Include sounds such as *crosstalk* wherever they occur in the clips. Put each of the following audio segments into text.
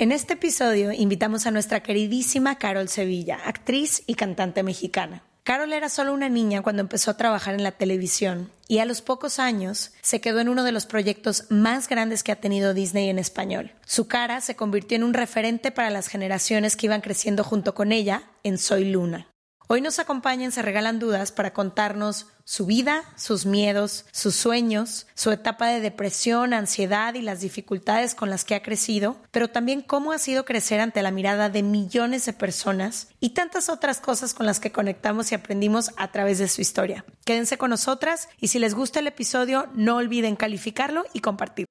En este episodio invitamos a nuestra queridísima Carol Sevilla, actriz y cantante mexicana. Carol era solo una niña cuando empezó a trabajar en la televisión y a los pocos años se quedó en uno de los proyectos más grandes que ha tenido Disney en español. Su cara se convirtió en un referente para las generaciones que iban creciendo junto con ella en Soy Luna. Hoy nos acompañan Se Regalan Dudas para contarnos su vida, sus miedos, sus sueños, su etapa de depresión, ansiedad y las dificultades con las que ha crecido, pero también cómo ha sido crecer ante la mirada de millones de personas y tantas otras cosas con las que conectamos y aprendimos a través de su historia. Quédense con nosotras y si les gusta el episodio, no olviden calificarlo y compartirlo.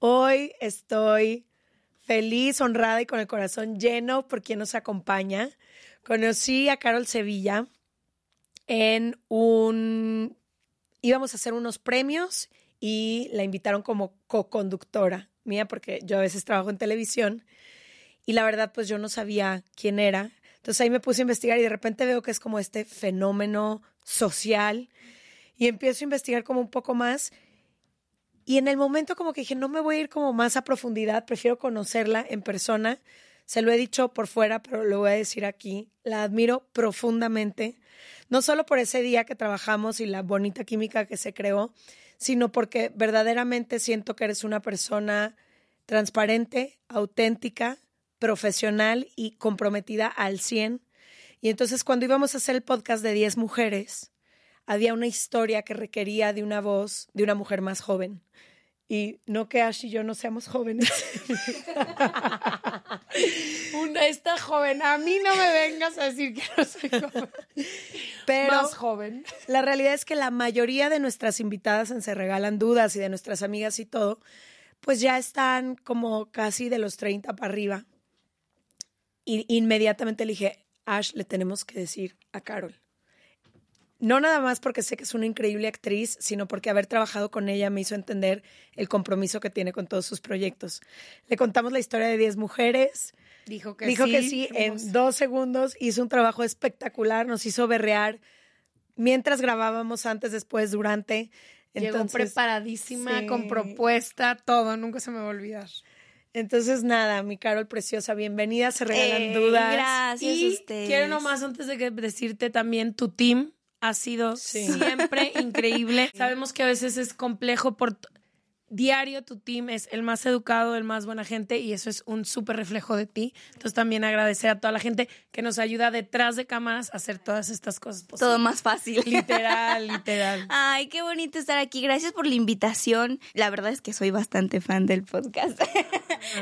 Hoy estoy feliz, honrada y con el corazón lleno por quien nos acompaña. Conocí a Carol Sevilla en un... íbamos a hacer unos premios y la invitaron como co-conductora mía porque yo a veces trabajo en televisión y la verdad pues yo no sabía quién era. Entonces ahí me puse a investigar y de repente veo que es como este fenómeno social y empiezo a investigar como un poco más y en el momento como que dije, no me voy a ir como más a profundidad, prefiero conocerla en persona. Se lo he dicho por fuera, pero lo voy a decir aquí. La admiro profundamente, no solo por ese día que trabajamos y la bonita química que se creó, sino porque verdaderamente siento que eres una persona transparente, auténtica, profesional y comprometida al 100. Y entonces cuando íbamos a hacer el podcast de 10 mujeres, había una historia que requería de una voz de una mujer más joven. Y no que Ash y yo no seamos jóvenes. *laughs* una está joven. A mí no me vengas a decir que no soy joven. Pero más joven. La realidad es que la mayoría de nuestras invitadas en Se Regalan Dudas y de nuestras amigas y todo, pues ya están como casi de los 30 para arriba. Y inmediatamente le dije, Ash, le tenemos que decir a Carol no nada más porque sé que es una increíble actriz, sino porque haber trabajado con ella me hizo entender el compromiso que tiene con todos sus proyectos. Le contamos la historia de 10 mujeres. Dijo que Dijo sí. que sí, en dos segundos hizo un trabajo espectacular, nos hizo berrear mientras grabábamos, antes, después, durante. Llegó preparadísima, con propuesta, todo, nunca se me va a olvidar. Entonces, nada, mi Carol preciosa, bienvenida, se regalan dudas. Gracias y a ustedes. Quiero nomás, antes de que decirte también tu team, ha sido siempre increíble. *laughs* Sabemos que a veces es complejo por diario tu team es el más educado, el más buena gente y eso es un súper reflejo de ti. Entonces también agradecer a toda la gente que nos ayuda detrás de cámaras a hacer todas estas cosas posibles. Todo más fácil. Literal, *laughs* literal. Ay, qué bonito estar aquí. Gracias por la invitación. La verdad es que soy bastante fan del podcast.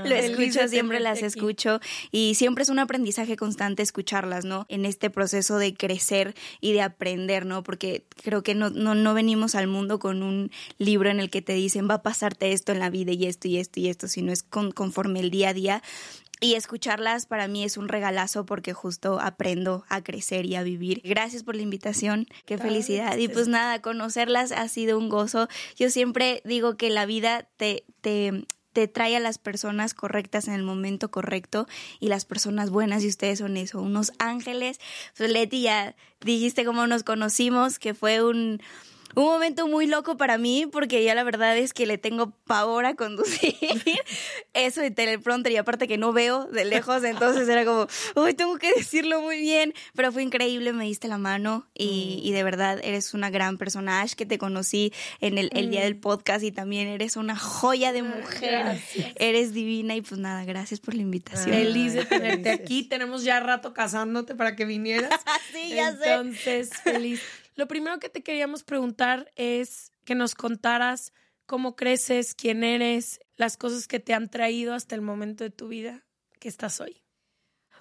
Lo escucho, siempre las escucho y siempre es un aprendizaje constante escucharlas, ¿no? En este proceso de crecer y de aprender, ¿no? Porque creo que no, no, no venimos al mundo con un libro en el que te dicen va a pasarte esto en la vida y esto y esto y esto, sino es con, conforme el día a día. Y escucharlas para mí es un regalazo porque justo aprendo a crecer y a vivir. Gracias por la invitación, qué felicidad. Y pues nada, conocerlas ha sido un gozo. Yo siempre digo que la vida te, te, te trae a las personas correctas en el momento correcto y las personas buenas y ustedes son eso, unos ángeles. Pues Leti, ya dijiste cómo nos conocimos, que fue un un momento muy loco para mí porque ya la verdad es que le tengo pavor a conducir. *laughs* Eso de teleprompter y aparte que no veo de lejos, entonces era como, uy, tengo que decirlo muy bien. Pero fue increíble, me diste la mano y, y de verdad eres una gran personaje que te conocí en el, el día del podcast y también eres una joya de mujer. Eres divina y pues nada, gracias por la invitación. Feliz de tenerte aquí. Tenemos ya rato casándote para que vinieras. *laughs* sí, ya sé. Entonces, feliz. Lo primero que te queríamos preguntar es que nos contaras cómo creces, quién eres, las cosas que te han traído hasta el momento de tu vida que estás hoy.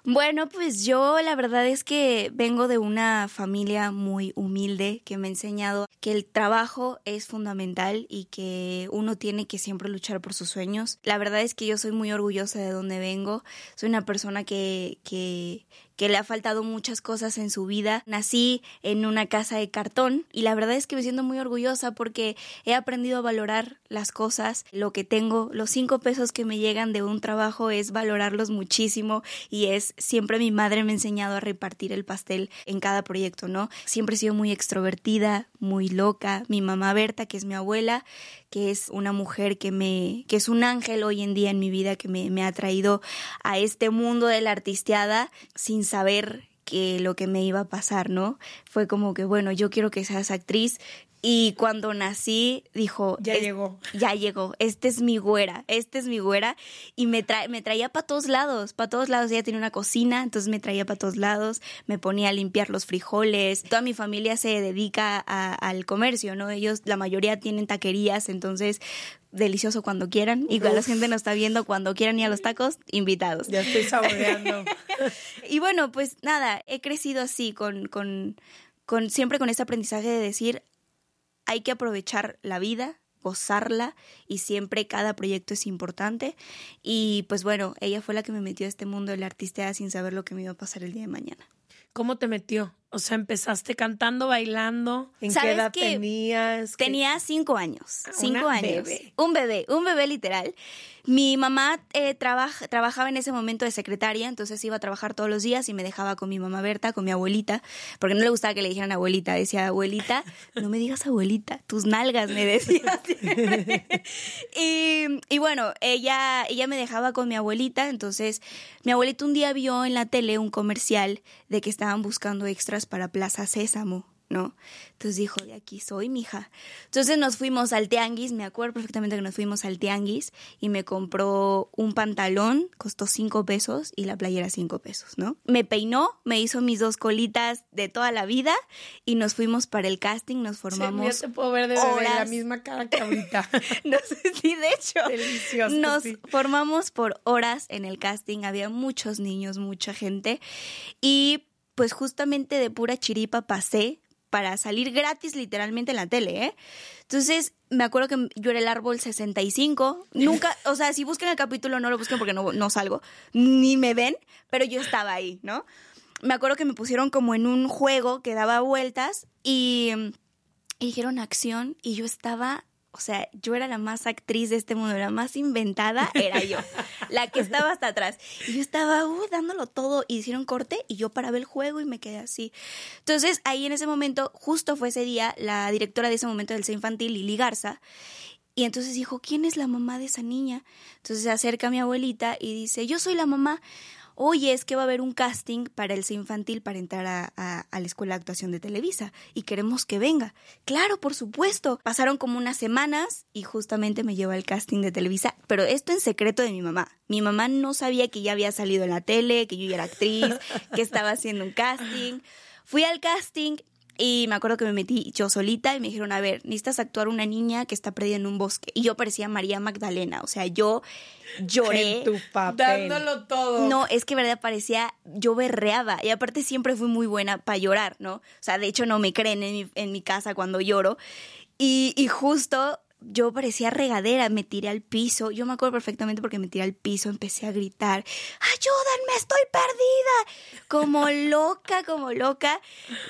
Bueno, pues yo la verdad es que vengo de una familia muy humilde que me ha enseñado que el trabajo es fundamental y que uno tiene que siempre luchar por sus sueños. La verdad es que yo soy muy orgullosa de donde vengo. Soy una persona que, que que le ha faltado muchas cosas en su vida. Nací en una casa de cartón y la verdad es que me siento muy orgullosa porque he aprendido a valorar las cosas, lo que tengo, los cinco pesos que me llegan de un trabajo es valorarlos muchísimo y es siempre mi madre me ha enseñado a repartir el pastel en cada proyecto, ¿no? Siempre he sido muy extrovertida, muy loca. Mi mamá Berta, que es mi abuela, que es una mujer que me, que es un ángel hoy en día en mi vida, que me, me ha traído a este mundo de la artisteada sin saber que lo que me iba a pasar, ¿no? Fue como que, bueno, yo quiero que seas actriz, y cuando nací, dijo, ya llegó. Ya llegó, esta es mi güera, esta es mi güera. Y me, me traía para todos lados, para todos lados. Ella tenía una cocina, entonces me traía para todos lados, me ponía a limpiar los frijoles. Toda mi familia se dedica al comercio, ¿no? Ellos, la mayoría tienen taquerías, entonces delicioso cuando quieran. Y la gente nos está viendo cuando quieran ir a los tacos, invitados. Ya estoy saboreando. *laughs* y bueno, pues nada, he crecido así, con, con, con siempre con este aprendizaje de decir, hay que aprovechar la vida, gozarla y siempre cada proyecto es importante. Y pues bueno, ella fue la que me metió a este mundo de la artista sin saber lo que me iba a pasar el día de mañana. ¿Cómo te metió? O sea, empezaste cantando, bailando. ¿En qué edad tenías? Tenía cinco años. Ah, cinco años. Un bebé, un bebé literal. Mi mamá eh, trabajaba en ese momento de secretaria, entonces iba a trabajar todos los días y me dejaba con mi mamá Berta, con mi abuelita, porque no le gustaba que le dijeran abuelita. Decía, abuelita, no me digas abuelita, tus nalgas, me decía. *laughs* y, y bueno, ella, ella me dejaba con mi abuelita, entonces mi abuelita un día vio en la tele un comercial de que estaban buscando para Plaza Sésamo. ¿no? Entonces dijo, de aquí soy, mija. Entonces nos fuimos al tianguis, me acuerdo perfectamente que nos fuimos al tianguis y me compró un pantalón, costó cinco pesos y la playera cinco pesos, ¿no? Me peinó, me hizo mis dos colitas de toda la vida y nos fuimos para el casting, nos formamos. Sí, te puedo ver de bebé, la misma cara que ahorita. *laughs* no sé si de hecho. Delicioso. Nos formamos por horas en el casting, había muchos niños, mucha gente y pues justamente de pura chiripa pasé para salir gratis literalmente en la tele, ¿eh? Entonces, me acuerdo que yo era el árbol 65. Nunca, *laughs* o sea, si buscan el capítulo, no lo busquen porque no, no salgo, ni me ven, pero yo estaba ahí, ¿no? Me acuerdo que me pusieron como en un juego que daba vueltas y, y dijeron acción y yo estaba o sea, yo era la más actriz de este mundo, la más inventada era yo, *laughs* la que estaba hasta atrás. Y yo estaba uh, dándolo todo y hicieron corte y yo paraba el juego y me quedé así. Entonces, ahí en ese momento, justo fue ese día, la directora de ese momento del C infantil, Lili Garza, y entonces dijo, ¿quién es la mamá de esa niña? Entonces se acerca a mi abuelita y dice, yo soy la mamá oye, es que va a haber un casting para el infantil para entrar a, la Escuela de Actuación de Televisa y queremos que venga. Claro, por supuesto. Pasaron como unas semanas y justamente me llevó al casting de Televisa, pero esto en secreto de mi mamá. Mi mamá no sabía que ya había salido en la tele, que yo ya era actriz, que estaba haciendo un casting. Fui al casting, y me acuerdo que me metí yo solita y me dijeron, a ver, necesitas actuar una niña que está perdida en un bosque. Y yo parecía María Magdalena, o sea, yo lloré. En tu papel. Dándolo todo. No, es que verdad parecía, yo berreaba. Y aparte siempre fui muy buena para llorar, ¿no? O sea, de hecho no me creen en mi, en mi casa cuando lloro. Y, y justo yo parecía regadera, me tiré al piso. Yo me acuerdo perfectamente porque me tiré al piso, empecé a gritar, ayúdenme, estoy perdida. Como *laughs* loca, como loca.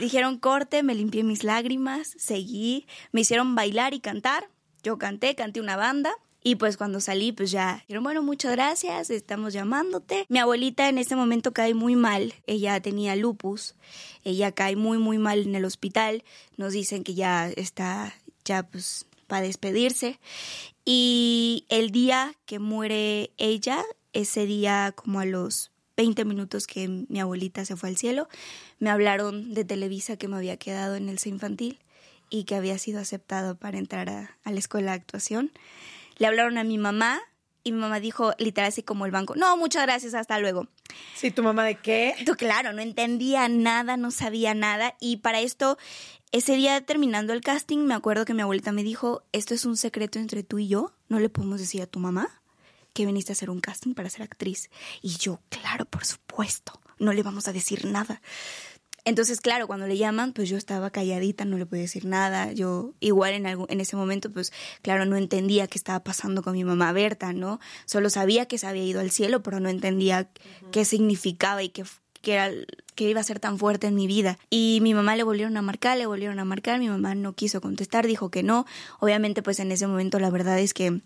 Dijeron corte, me limpié mis lágrimas, seguí, me hicieron bailar y cantar. Yo canté, canté una banda. Y pues cuando salí, pues ya dijeron, bueno, muchas gracias, estamos llamándote. Mi abuelita en ese momento cae muy mal, ella tenía lupus, ella cae muy, muy mal en el hospital, nos dicen que ya está, ya pues para despedirse. Y el día que muere ella, ese día como a los 20 minutos que mi abuelita se fue al cielo, me hablaron de Televisa que me había quedado en el C infantil y que había sido aceptado para entrar a, a la escuela de actuación. Le hablaron a mi mamá y mi mamá dijo literal así como el banco, no, muchas gracias, hasta luego. Sí, tu mamá de qué? Tú, claro, no entendía nada, no sabía nada y para esto, ese día terminando el casting, me acuerdo que mi abuelita me dijo, esto es un secreto entre tú y yo, no le podemos decir a tu mamá que viniste a hacer un casting para ser actriz. Y yo, claro, por supuesto, no le vamos a decir nada. Entonces, claro, cuando le llaman, pues yo estaba calladita, no le podía decir nada. Yo igual en, algún, en ese momento, pues claro, no entendía qué estaba pasando con mi mamá Berta, ¿no? Solo sabía que se había ido al cielo, pero no entendía qué significaba y qué, qué era que iba a ser tan fuerte en mi vida. Y mi mamá le volvieron a marcar, le volvieron a marcar, mi mamá no quiso contestar, dijo que no. Obviamente, pues en ese momento la verdad es que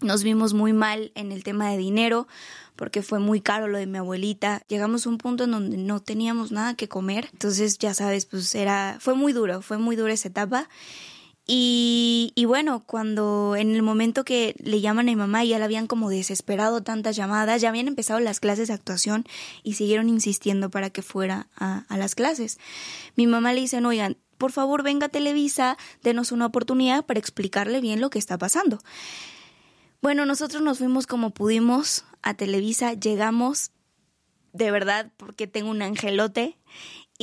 nos vimos muy mal en el tema de dinero porque fue muy caro lo de mi abuelita. Llegamos a un punto en donde no teníamos nada que comer. Entonces, ya sabes, pues era fue muy duro, fue muy dura esa etapa. Y, bueno, cuando en el momento que le llaman a mi mamá, ya la habían como desesperado tantas llamadas, ya habían empezado las clases de actuación y siguieron insistiendo para que fuera a, a las clases. Mi mamá le dice, oigan, por favor venga a Televisa, denos una oportunidad para explicarle bien lo que está pasando. Bueno, nosotros nos fuimos como pudimos a Televisa, llegamos de verdad porque tengo un angelote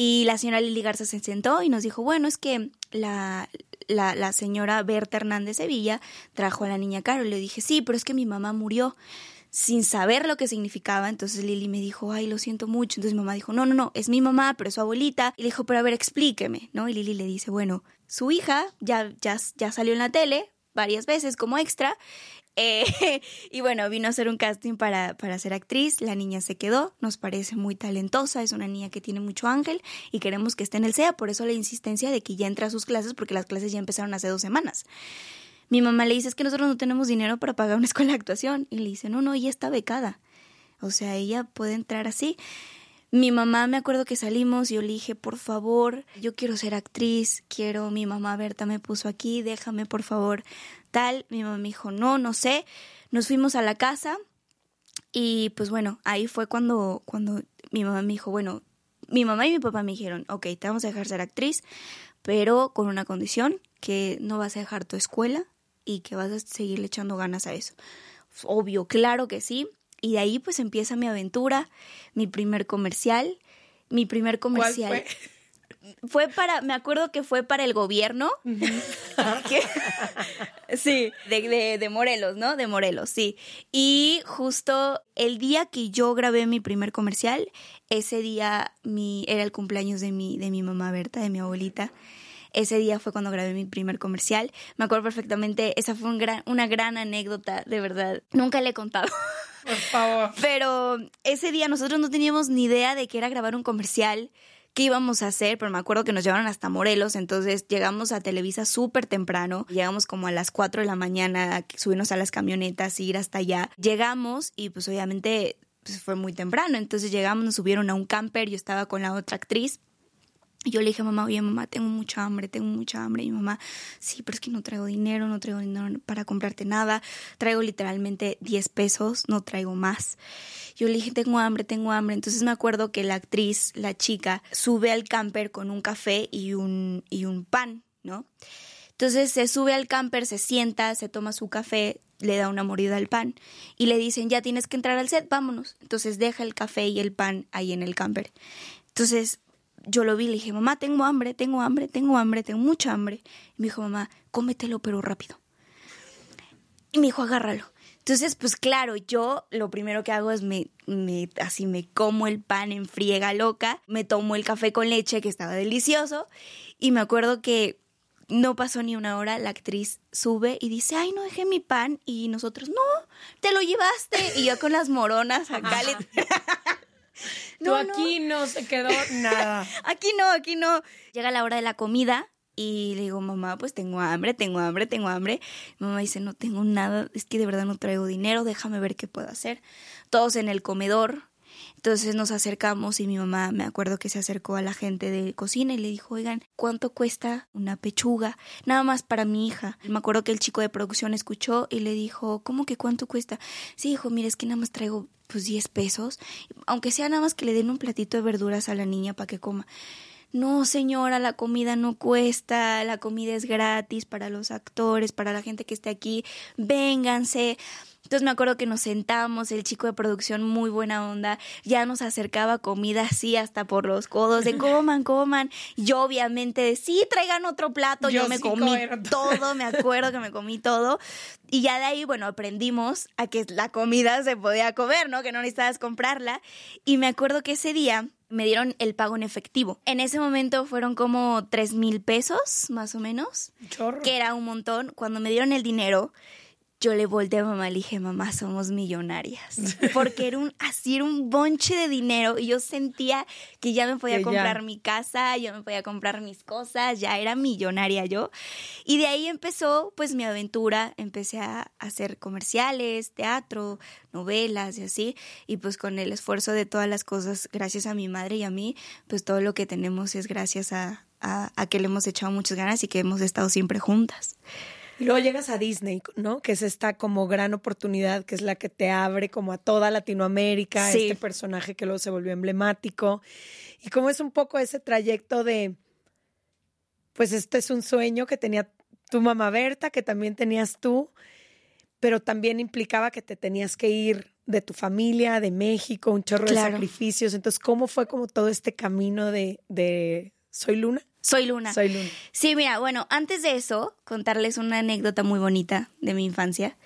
y la señora Lili Garza se sentó y nos dijo, bueno, es que la, la, señora Berta Hernández Sevilla trajo a la niña Caro. Y le dije, sí, pero es que mi mamá murió sin saber lo que significaba. Entonces Lili me dijo, ay, lo siento mucho. Entonces mi mamá dijo, no, no, no, es mi mamá, pero es su abuelita. Y le dijo, pero a ver, explíqueme, ¿no? Y Lili le dice, bueno, su hija ya, ya, ya salió en la tele varias veces como extra eh, *laughs* y bueno, vino a hacer un casting para, para ser actriz. La niña se quedó, nos parece muy talentosa, es una niña que tiene mucho ángel y queremos que esté en el SEA. Por eso la insistencia de que ya entre a sus clases, porque las clases ya empezaron hace dos semanas. Mi mamá le dice, es que nosotros no tenemos dinero para pagar una escuela de actuación. Y le dice, no, no, ella está becada. O sea, ella puede entrar así. Mi mamá, me acuerdo que salimos y yo le dije, por favor, yo quiero ser actriz, quiero, mi mamá Berta me puso aquí, déjame por favor tal. Mi mamá me dijo, no, no sé. Nos fuimos a la casa y pues bueno, ahí fue cuando, cuando mi mamá me dijo, bueno, mi mamá y mi papá me dijeron, ok, te vamos a dejar ser actriz, pero con una condición, que no vas a dejar tu escuela y que vas a seguirle echando ganas a eso. Obvio, claro que sí. Y de ahí pues empieza mi aventura, mi primer comercial, mi primer comercial. fue para, me acuerdo que fue para el gobierno. *laughs* sí, de, de, Morelos, ¿no? De Morelos, sí. Y justo el día que yo grabé mi primer comercial, ese día mi, era el cumpleaños de mi, de mi mamá Berta, de mi abuelita. Ese día fue cuando grabé mi primer comercial. Me acuerdo perfectamente, esa fue un gran, una gran anécdota, de verdad. Nunca le he contado. Por favor. Pero ese día nosotros no teníamos ni idea de que era grabar un comercial qué íbamos a hacer, pero me acuerdo que nos llevaron hasta Morelos, entonces llegamos a Televisa súper temprano, llegamos como a las 4 de la mañana, subirnos a las camionetas, ir hasta allá. Llegamos y pues obviamente pues, fue muy temprano, entonces llegamos, nos subieron a un camper, yo estaba con la otra actriz y yo le dije a mamá, oye mamá, tengo mucha hambre, tengo mucha hambre. Y mi mamá, sí, pero es que no traigo dinero, no traigo dinero para comprarte nada. Traigo literalmente 10 pesos, no traigo más. Yo le dije, tengo hambre, tengo hambre. Entonces me acuerdo que la actriz, la chica, sube al camper con un café y un, y un pan, ¿no? Entonces se sube al camper, se sienta, se toma su café, le da una mordida al pan y le dicen, ya tienes que entrar al set, vámonos. Entonces deja el café y el pan ahí en el camper. Entonces yo lo vi, le dije, mamá, tengo hambre, tengo hambre, tengo hambre, tengo mucha hambre. Y me dijo, mamá, cómetelo pero rápido. Y me dijo, agárralo. Entonces, pues claro, yo lo primero que hago es me, me, así me como el pan en friega loca, me tomo el café con leche que estaba delicioso y me acuerdo que no pasó ni una hora, la actriz sube y dice, ay, no dejé mi pan y nosotros, no, te lo llevaste y yo con las moronas acá le... *laughs* *laughs* No, aquí no. se quedó *laughs* nada. aquí no, aquí no. Llega la hora de la comida y le digo, mamá, pues tengo hambre, tengo hambre, tengo hambre. mamá dice, no tengo nada, es que de verdad no traigo dinero, déjame ver qué puedo hacer. Todos en el comedor Entonces nos acercamos y mi mamá me acuerdo que se acercó a la gente de cocina y le dijo, oigan, ¿cuánto cuesta una pechuga? Nada más para mi hija. Me acuerdo que el chico de producción escuchó y le dijo, ¿cómo que cuánto cuesta? Sí, hijo, mire, es que nada más traigo pues 10 pesos, aunque sea nada más que le den un platito de verduras a la niña para que coma. No, señora, la comida no cuesta, la comida es gratis para los actores, para la gente que esté aquí, vénganse. Entonces me acuerdo que nos sentamos, el chico de producción muy buena onda, ya nos acercaba comida así hasta por los codos, de coman, coman. Yo obviamente de sí, traigan otro plato, yo, me comí todo, me *laughs* acuerdo que me comí todo. Y ya de ahí, bueno, aprendimos a que la comida se podía comer, ¿no? Que no necesitabas comprarla. Y me acuerdo que ese día me dieron el pago en efectivo. En ese momento fueron como tres mil pesos, más o menos. Chorro. Que era un montón. Cuando me dieron el dinero, yo le volteé a mamá y le dije, mamá, somos millonarias. Porque era un, así era un bonche de dinero y yo sentía que ya me podía comprar mi casa, yo me podía comprar mis cosas, ya era millonaria yo. Y de ahí empezó pues mi aventura, empecé a hacer comerciales, teatro, novelas y así. Y pues con el esfuerzo de todas las cosas, gracias a mi madre y a mí, pues todo lo que tenemos es gracias a, a, a que le hemos echado muchas ganas y que hemos estado siempre juntas. Y luego llegas a Disney, ¿no? Que es esta como gran oportunidad, que es la que te abre como a toda Latinoamérica, este personaje que luego se volvió emblemático. Y como es un poco ese trayecto de, pues este es un sueño que tenía tu mamá Berta, que también tenías tú, pero también implicaba que te tenías que ir de tu familia, de México, un chorro de sacrificios. Entonces, ¿cómo fue como todo este camino de, de Soy Luna? Soy Luna. Soy Luna. Sí, mira, bueno, antes de eso, contarles una anécdota muy bonita de mi infancia.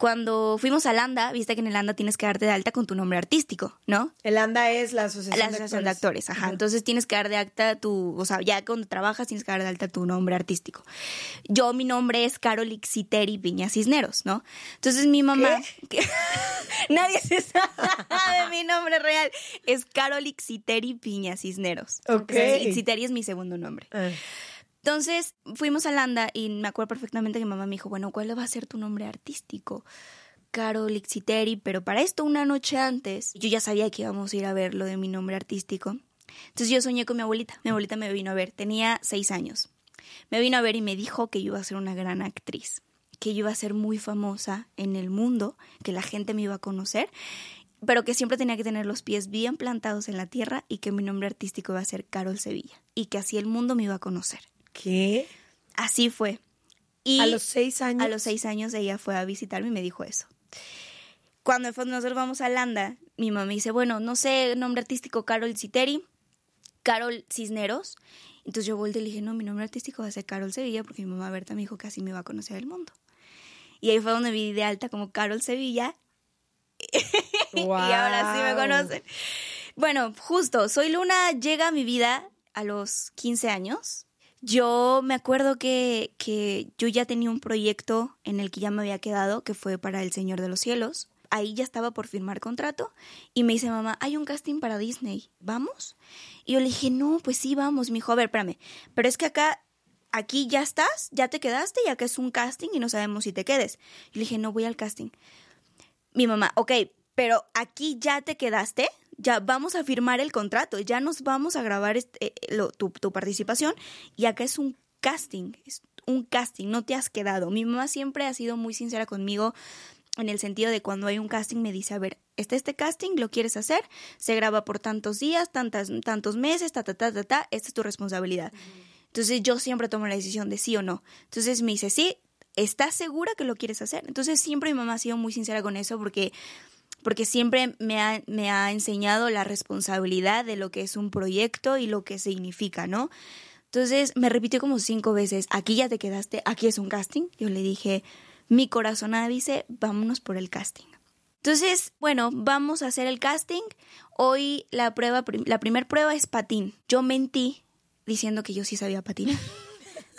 Cuando fuimos a Landa, viste que en el Landa tienes que darte de alta con tu nombre artístico, ¿no? El Landa es la asociación, la asociación de actores. ajá. Entonces tienes que dar de alta tu, o sea, ya cuando trabajas tienes que dar de alta tu nombre artístico. Yo, mi nombre es Carol Ixiteri Piña Cisneros, ¿no? Entonces mi mamá, que, *laughs* nadie se sabe de mi nombre real, es Carol Ixiteri Piña Cisneros. Ok. Ixiteri es mi segundo nombre. Ah. Entonces fuimos a Landa y me acuerdo perfectamente que mi mamá me dijo, bueno, ¿cuál va a ser tu nombre artístico? Carol Ixiteri, pero para esto una noche antes yo ya sabía que íbamos a ir a ver lo de mi nombre artístico. Entonces yo soñé con mi abuelita, mi abuelita me vino a ver, tenía seis años. Me vino a ver y me dijo que yo iba a ser una gran actriz, que yo iba a ser muy famosa en el mundo, que la gente me iba a conocer pero que siempre tenía que tener los pies bien plantados en la tierra y que mi nombre artístico iba a ser Carol Sevilla y que así el mundo me iba a conocer. ¿Qué? Así fue. Y a los seis años. A los seis años ella fue a visitarme y me dijo eso. Cuando nosotros vamos a Landa, mi mamá me dice, bueno, no sé, nombre artístico Carol Citeri, Carol Cisneros. Entonces yo volteé y le dije, no, mi nombre artístico va a ser Carol Sevilla porque mi mamá Berta me dijo que así me iba a conocer el mundo. Y ahí fue donde vi de alta como Carol Sevilla. *laughs* y ahora sí me conocen. Bueno, justo, Soy Luna llega a mi vida a los 15 años. Yo me acuerdo que, que yo ya tenía un proyecto en el que ya me había quedado, que fue para El Señor de los Cielos. Ahí ya estaba por firmar contrato y me dice mamá, hay un casting para Disney, ¿vamos? Y yo le dije, no, pues sí, vamos. Me dijo, a ver, espérame, pero es que acá, aquí ya estás, ya te quedaste y acá es un casting y no sabemos si te quedes. Yo le dije, no voy al casting. Mi mamá, ok, pero aquí ya te quedaste, ya vamos a firmar el contrato, ya nos vamos a grabar este, eh, tu, tu, participación y acá es un casting, es un casting, no te has quedado. Mi mamá siempre ha sido muy sincera conmigo en el sentido de cuando hay un casting me dice, a ver, este este casting, lo quieres hacer, se graba por tantos días, tantas, tantos meses, ta, ta, ta, ta, ta, esta es tu responsabilidad. Entonces yo siempre tomo la decisión de sí o no. Entonces me dice, sí, ¿estás segura que lo quieres hacer? Entonces siempre mi mamá ha sido muy sincera con eso porque porque siempre me ha, me ha enseñado la responsabilidad de lo que es un proyecto y lo que significa, ¿no? Entonces me repitió como cinco veces, aquí ya te quedaste, aquí es un casting. Yo le dije, mi corazonada dice, vámonos por el casting. Entonces, bueno, vamos a hacer el casting. Hoy la prueba, la primera prueba es patín. Yo mentí diciendo que yo sí sabía patinar *laughs*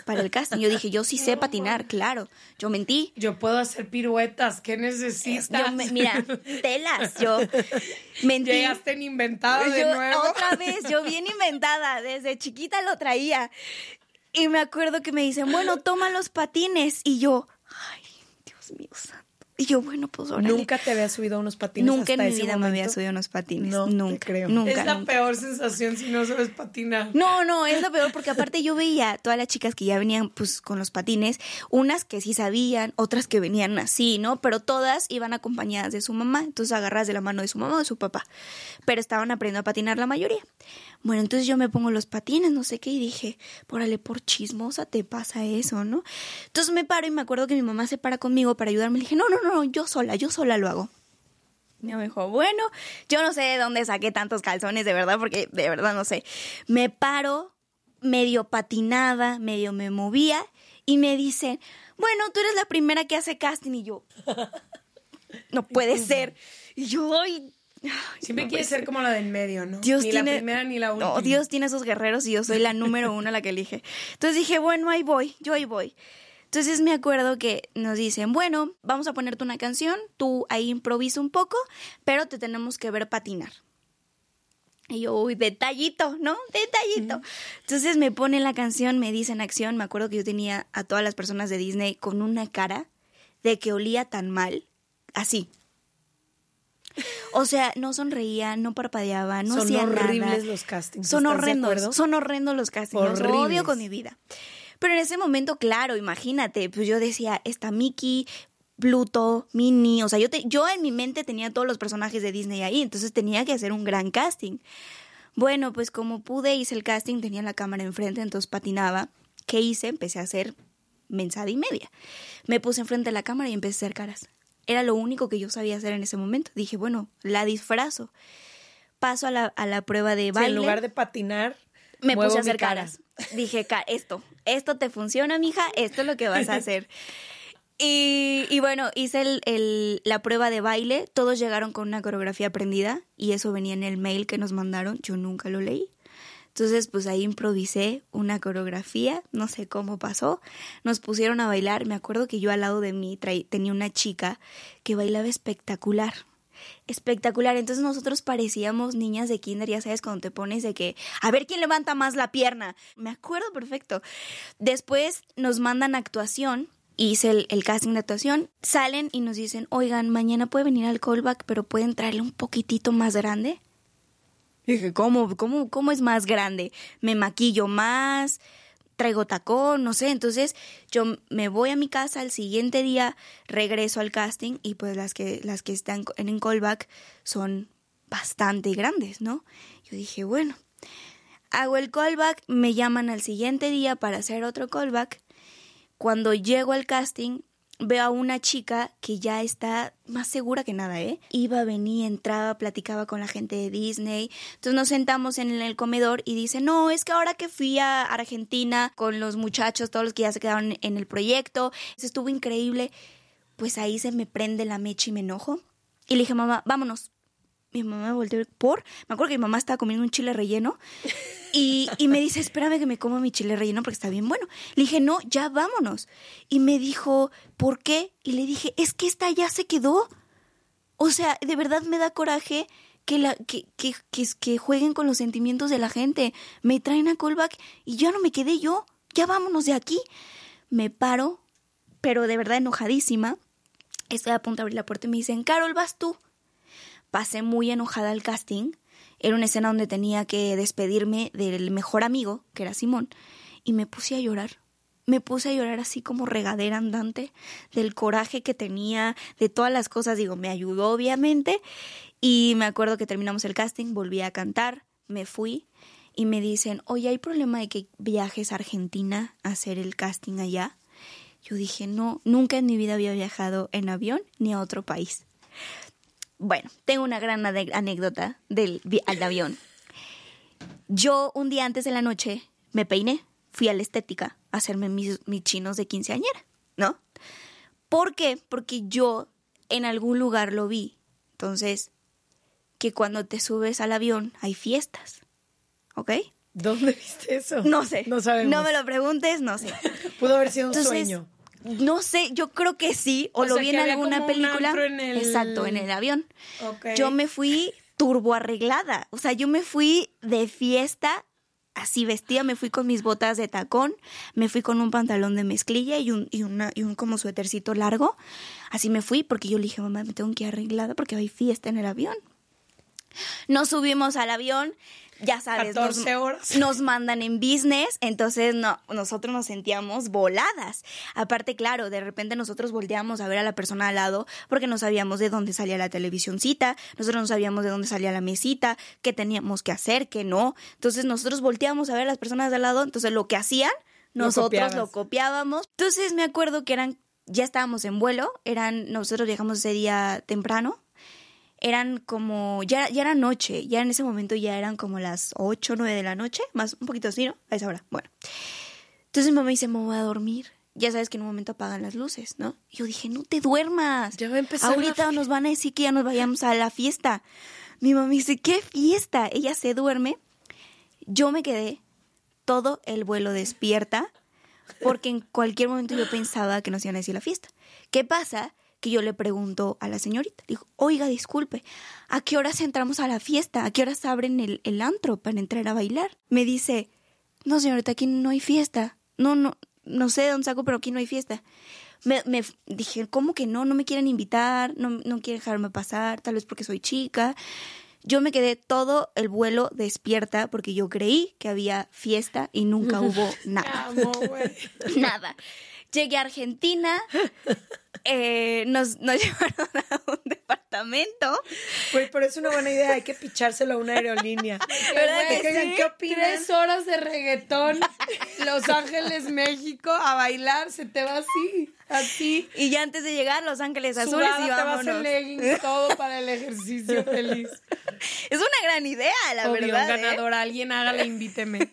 para el casting. Yo dije, yo sí sé patinar, claro. Yo mentí. Yo puedo hacer piruetas, ¿qué necesitas? Yo mira, telas, yo mentí. Llegaste en inventada de nuevo. Otra vez, yo bien inventada, desde chiquita lo traía. Y me acuerdo que me dicen, bueno, toma los patines. Y yo, ay, Dios mío santo. Y yo, bueno, pues. Nunca te había subido a unos patines. Nunca en hasta mi ese vida me había subido a unos patines. No, te nunca, creo. nunca. es la nunca. peor sensación si no sabes patinar. No, no, es lo peor porque aparte yo veía todas las chicas que ya venían pues con los patines, unas que sí sabían, otras que venían así, ¿no? Pero todas iban acompañadas de su mamá, entonces agarras de la mano de su mamá o de su papá, pero estaban aprendiendo a patinar la mayoría. Bueno, entonces yo me pongo los patines, no sé qué, y dije, órale, por chismosa te pasa eso, ¿no? Entonces me paro y me acuerdo que mi mamá se para conmigo para ayudarme. Le dije, no, no, no, yo sola, yo sola lo hago. Y me dijo, bueno, yo no sé de dónde saqué tantos calzones, de verdad, porque de verdad no sé. Me paro, medio patinada, medio me movía, y me dicen, bueno, tú eres la primera que hace casting, y yo, no *laughs* puede ser. Y yo, ay, Siempre no quiere ser como la del medio, ¿no? Dios ni tiene, la primera ni la última. No, Dios tiene esos guerreros y yo soy la número uno la que elige. Entonces dije, bueno, ahí voy, yo ahí voy. Entonces me acuerdo que nos dicen, bueno, vamos a ponerte una canción, tú ahí improvisa un poco, pero te tenemos que ver patinar. Y yo, uy, detallito, ¿no? Detallito. Entonces me ponen la canción, me dicen acción. Me acuerdo que yo tenía a todas las personas de Disney con una cara de que olía tan mal, así. O sea, no sonreía, no parpadeaba, no Son hacía nada. horribles los castings, Son ¿estás de horrendos, son horrendos los castings. Los Horribles. odio con mi vida. Pero en ese momento, claro, imagínate, pues yo decía, está Mickey, Pluto, Minnie, o sea, yo, te- yo en mi mente tenía todos los personajes de Disney ahí, entonces tenía que hacer un gran casting. Bueno, pues como pude, hice el casting, tenía la cámara enfrente, entonces patinaba. ¿Qué hice? Empecé a hacer mensada y media. Me puse enfrente de la cámara y empecé a hacer caras. Era lo único que yo sabía hacer en ese momento. Dije, bueno, la disfrazo. Paso a la, a la prueba de Sí, baile en lugar de patinar, me muevo puse a hacer cara. caras. Dije, "Ca- esto, esto te funciona, mija, esto es lo que vas a hacer. *laughs* Y, y bueno, hice el- el- la prueba de baile, todos llegaron con una coreografía aprendida y eso venía en el mail que nos mandaron, yo nunca lo leí. Entonces, pues ahí improvisé una coreografía, no sé cómo pasó. Nos pusieron a bailar. Me acuerdo que yo al lado de mí tenía una chica que bailaba espectacular. Espectacular. Entonces nosotros parecíamos niñas de kinder, ya sabes, cuando te pones de que, a ver quién levanta más la pierna. Me acuerdo perfecto. Después nos mandan actuación. Hice el, el casting de actuación. Salen y nos dicen, oigan, mañana puede venir al callback, pero pueden traerle un poquitito más grande. Dije, ¿cómo, cómo, ¿cómo es más grande? Me maquillo más, traigo tacón, no sé. Entonces yo me voy a mi casa, al siguiente día regreso al casting y pues las que, las que están en el callback son bastante grandes, ¿no? Yo dije, bueno, hago el callback, me llaman al siguiente día para hacer otro callback. Cuando llego al casting, veo a una chica que ya está más segura que nada, ¿eh? Iba, venía, entraba, platicaba con la gente de Disney. Entonces nos sentamos en el comedor y dice, no, es que ahora que fui a Argentina con los muchachos, todos los que ya se quedaron en el proyecto, eso estuvo increíble. Pues ahí se me prende la mecha y me enojo. Y le dije, mamá, vámonos. Mi mamá me volteó por. Me acuerdo que mi mamá estaba comiendo un chile relleno. Y, y me dice, espérame que me coma mi chile relleno porque está bien bueno. Le dije, no, ya vámonos. Y me dijo, ¿por qué? Y le dije, es que esta ya se quedó. O sea, de verdad me da coraje que, la, que, que, que, que jueguen con los sentimientos de la gente. Me traen a callback y ya no me quedé yo. Ya vámonos de aquí. Me paro, pero de verdad enojadísima. Estoy a punto de abrir la puerta y me dicen, Carol, vas tú. Pasé muy enojada al casting. Era una escena donde tenía que despedirme del mejor amigo, que era Simón, y me puse a llorar. Me puse a llorar así como regadera andante del coraje que tenía, de todas las cosas. Digo, me ayudó obviamente. Y me acuerdo que terminamos el casting, volví a cantar, me fui y me dicen, oye, ¿hay problema de que viajes a Argentina a hacer el casting allá? Yo dije, no, nunca en mi vida había viajado en avión ni a otro país. Bueno, tengo una gran anécdota del al avión. Yo un día antes de la noche me peiné, fui a la estética a hacerme mis, mis chinos de quinceañera, ¿no? ¿Por qué? Porque yo en algún lugar lo vi. Entonces, que cuando te subes al avión hay fiestas, ¿ok? ¿Dónde viste eso? No sé. No sabemos. No me lo preguntes, no sé. *laughs* Pudo haber sido un Entonces, sueño. No sé, yo creo que sí, o, O lo sea, vi en alguna película. en el- Exacto, en el avión. Yo me fui turbo arreglada, o sea, yo me fui de fiesta así vestida, me fui con mis botas de tacón, me fui con un pantalón de mezclilla y un, y una, y un como suétercito largo. Así me fui porque yo le dije, mamá, me tengo que ir arreglada porque hay fiesta en el avión. Nos subimos al avión, ya sabes, 14 nos, horas. *laughs* nos mandan en business, entonces no, nosotros nos sentíamos voladas. Aparte, claro, de repente nosotros volteamos a ver a la persona al lado porque no sabíamos de dónde salía la televisioncita, nosotros no sabíamos de dónde salía la mesita, qué teníamos que hacer, qué no. Entonces nosotros volteamos a ver a las personas de al lado, entonces lo que hacían, Lo nosotros copiabas. lo copiábamos. Entonces me acuerdo que eran, ya estábamos en vuelo, eran, nosotros viajamos ese día temprano, eran como, ya, ya era noche, ya en ese momento ya eran como las 8 o 9 de la noche, más un poquito así, ¿no? A esa hora. Bueno. Entonces mi mamá dice, me voy a dormir. Ya sabes que en un momento apagan las luces, ¿no? Y yo dije, no te duermas. Ya va a empezar Ahorita nos van a decir que ya nos vayamos a la fiesta. Mi mamá dice, ¿qué fiesta? Ella se duerme. Yo me quedé todo el vuelo despierta porque en cualquier momento yo pensaba que nos iban a decir la fiesta. ¿Qué pasa? Que yo le pregunto a la señorita, digo, oiga, disculpe, ¿a qué horas entramos a la fiesta? ¿A qué horas abren el, el antro para entrar a bailar? Me dice, no señorita, aquí no hay fiesta. No, no, no sé de dónde saco, pero aquí no hay fiesta. Me, me dije, ¿cómo que no? No me quieren invitar, no, no quieren dejarme pasar, tal vez porque soy chica. Yo me quedé todo el vuelo despierta porque yo creí que había fiesta y nunca *laughs* hubo nada. Amo. *laughs* Nada. Llegué a Argentina, eh, nos, nos *laughs* llevaron a un departamento. Güey, pero es una buena idea, hay que pichárselo a una aerolínea. *laughs* ¿Verdad Que sí? ¿qué opinan? Tres horas de reggaetón, Los Ángeles, México, a bailar, se te va así, así. Y ya antes de llegar, Los Ángeles Azules Sudada, y te vas vámonos. en leggings, todo para el ejercicio feliz. *laughs* Es una gran idea, la Obvio, verdad. ¿eh? ganador, alguien hágala, invíteme.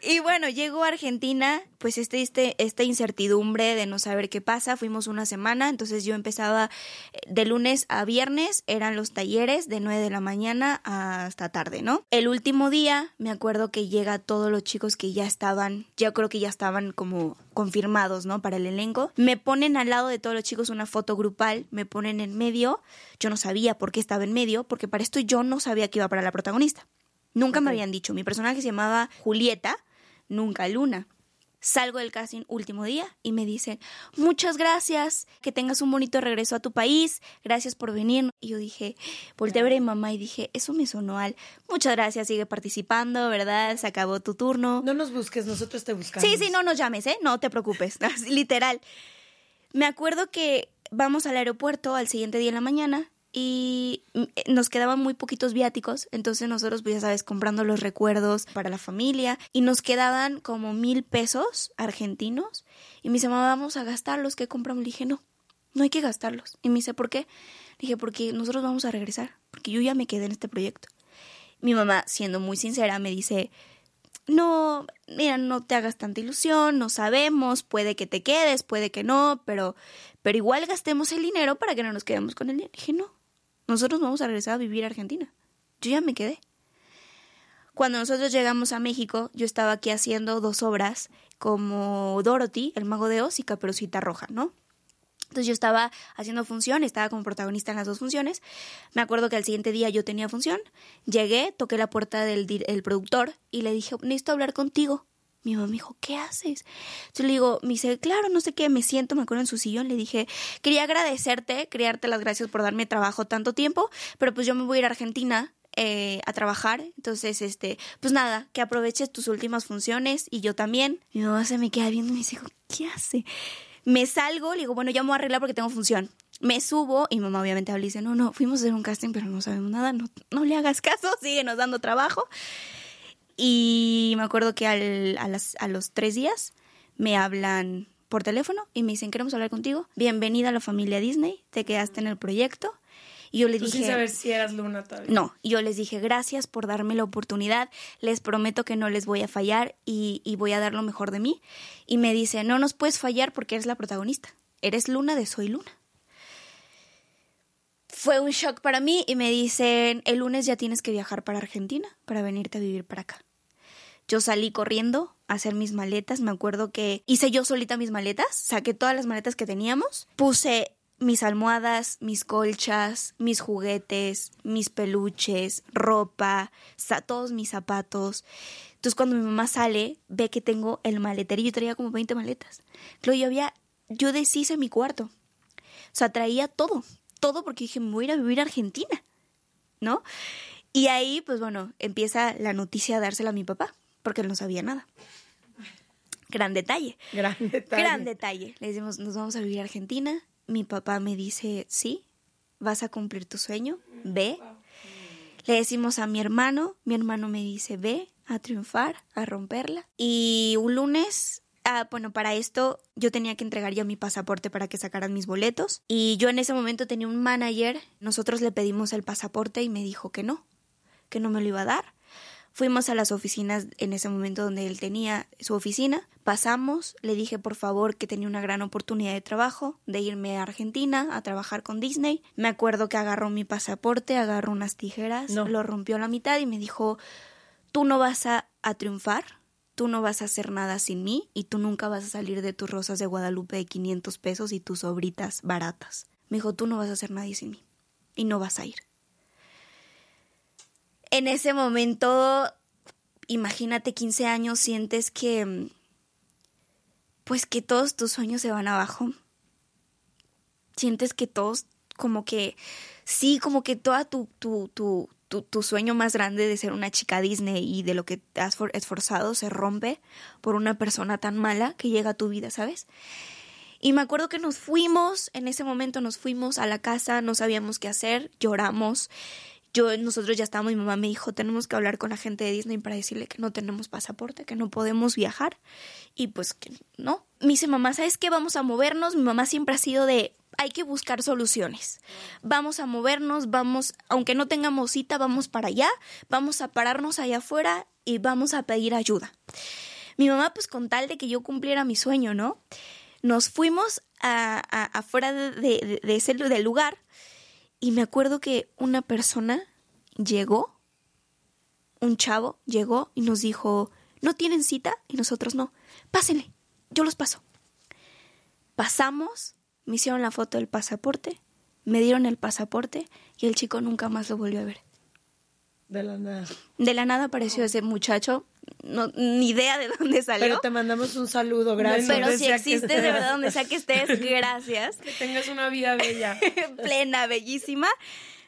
Y bueno, llegó a Argentina, pues este, este, esta incertidumbre de no saber qué pasa. Fuimos una semana, entonces yo empezaba eh, de lunes a viernes, eran los talleres de 9 de la mañana hasta tarde, ¿no? El último día, me acuerdo que llega todos los chicos que ya estaban, ya creo que ya estaban como confirmados, ¿no? Para el elenco. Me ponen al lado de todos los chicos una foto grupal, me ponen en medio. Yo no sabía por qué estaba en medio, porque para esto yo no sabía que iba para la protagonista. Nunca me habían dicho. Mi personaje se llamaba Julieta, nunca Luna. Salgo del casting último día y me dicen, muchas gracias, que tengas un bonito regreso a tu país, gracias por venir. Y yo dije, volteé a ver a mi mamá y dije, eso me sonó al, muchas gracias, sigue participando, ¿verdad? Se acabó tu turno. No nos busques, nosotros te buscamos. Sí, sí, no nos llames, ¿eh? No te preocupes, *laughs* literal. Me acuerdo que vamos al aeropuerto al siguiente día en la mañana y mm, eh, nos quedaban muy poquitos viáticos, entonces nosotros, pues ya sabes, comprando los recuerdos para la familia y nos quedaban como mil pesos argentinos y me dice, mamá, vamos a gastarlos, ¿qué compramos? Le dije, no, no hay que gastarlos. Y me dice, ¿por qué? Le dije, porque nosotros vamos a regresar, porque yo ya me quedé en este proyecto. Mi mamá, siendo muy sincera, me dice, no, mira, no te hagas tanta ilusión, no sabemos, puede que te quedes, puede que no, pero, pero igual gastemos el dinero para que no nos quedemos con el dinero. Dije, no, nosotros vamos a regresar a vivir a Argentina. Yo ya me quedé. Cuando nosotros llegamos a México, yo estaba aquí haciendo dos obras como Dorothy, el mago de Oz y Caperucita Roja, ¿no? Entonces yo estaba haciendo función, estaba como protagonista en las dos funciones. Me acuerdo que al siguiente día yo tenía función. Llegué, toqué la puerta del el productor y le dije, necesito hablar contigo. Mi mamá me dijo, ¿qué haces? Yo le digo, me dice, claro, no sé qué, me siento, me acuerdo en su sillón. Le dije, quería agradecerte, quería darte las gracias por darme trabajo tanto tiempo, pero pues yo me voy a ir a Argentina eh, a trabajar. Entonces, este, pues nada, que aproveches tus últimas funciones y yo también. Mi mamá se me queda viendo y me dice, ¿qué hace? Me salgo, le digo, bueno, ya me voy a arreglar porque tengo función. Me subo y mi mamá obviamente habla y dice, no, no, fuimos a hacer un casting, pero no sabemos nada, no, no le hagas caso, *laughs* síguenos dando trabajo. Y me acuerdo que al- a, las- a los tres días me hablan por teléfono y me dicen, queremos hablar contigo. Bienvenida a la familia Disney, te quedaste en el proyecto. Y yo le Tú dije... sin saber si eras Luna todavía. No, y yo les dije gracias por darme la oportunidad, les prometo que no les voy a fallar y, y voy a dar lo mejor de mí. Y me dice, no nos puedes fallar porque eres la protagonista, eres Luna de Soy Luna. Fue un shock para mí y me dicen, el lunes ya tienes que viajar para Argentina para venirte a vivir para acá. Yo salí corriendo a hacer mis maletas. Me acuerdo que hice yo solita mis maletas. Saqué todas las maletas que teníamos. Puse mis almohadas, mis colchas, mis juguetes, mis peluches, ropa, todos mis zapatos. Entonces cuando mi mamá sale, ve que tengo el maletero y yo traía como 20 maletas. Claro, yo había, yo deshice mi cuarto. O sea, traía todo, todo porque dije, me voy a ir a vivir a Argentina, ¿no? Y ahí, pues bueno, empieza la noticia a dársela a mi papá, porque él no sabía nada. Gran detalle. Gran detalle. Gran detalle. Le decimos, nos vamos a vivir a Argentina. Mi papá me dice, sí, vas a cumplir tu sueño, ve. Le decimos a mi hermano, mi hermano me dice, ve a triunfar, a romperla. Y un lunes Ah, bueno, para esto yo tenía que entregar ya mi pasaporte para que sacaran mis boletos. Y yo en ese momento tenía un manager. Nosotros le pedimos el pasaporte y me dijo que no, que no me lo iba a dar. Fuimos a las oficinas en ese momento donde él tenía su oficina, pasamos, le dije por favor que tenía una gran oportunidad de trabajo, de irme a Argentina a trabajar con Disney. Me acuerdo que agarró mi pasaporte, agarró unas tijeras, lo rompió a la mitad y me dijo, tú no vas a, a triunfar, tú no vas a hacer nada sin mí y tú nunca vas a salir de tus rosas de Guadalupe de 500 pesos y tus sobritas baratas. Me dijo, tú no vas a hacer nadie sin mí y no vas a ir. En ese momento, imagínate 15 años, sientes que, pues que todos tus sueños se van abajo. Sientes que todos, como que, sí, como que toda tu, tu, tu, tu, sueño más grande de ser una chica Disney y de lo que te has esforzado se rompe por una persona tan mala que llega a tu vida, ¿sabes? Y me acuerdo que nos fuimos, en ese momento nos fuimos a la casa, no sabíamos qué hacer, lloramos. Yo, nosotros ya estábamos, mi mamá me dijo, tenemos que hablar con la gente de Disney para decirle que no tenemos pasaporte, que no podemos viajar. Y pues que no. Me dice mamá, ¿sabes qué? Vamos a movernos. Mi mamá siempre ha sido de, hay que buscar soluciones. Vamos a movernos, vamos, aunque no tengamos cita, vamos para allá, vamos a pararnos allá afuera y vamos a pedir ayuda. Mi mamá, pues con tal de que yo cumpliera mi sueño, ¿no? Nos fuimos a, afuera de, de, ese del lugar y me acuerdo que una persona llegó, un chavo llegó y nos dijo, ¿no tienen cita? Y nosotros no, pásenle, yo los paso. Pasamos, me hicieron la foto del pasaporte, me dieron el pasaporte y el chico nunca más lo volvió a ver. De la nada. De la nada apareció ese muchacho, no, ni idea de dónde salió. Pero te mandamos un saludo, gracias. Pero si existe de verdad donde sea que estés, *laughs* gracias. Que tengas una vida bella. *laughs* Plena, bellísima.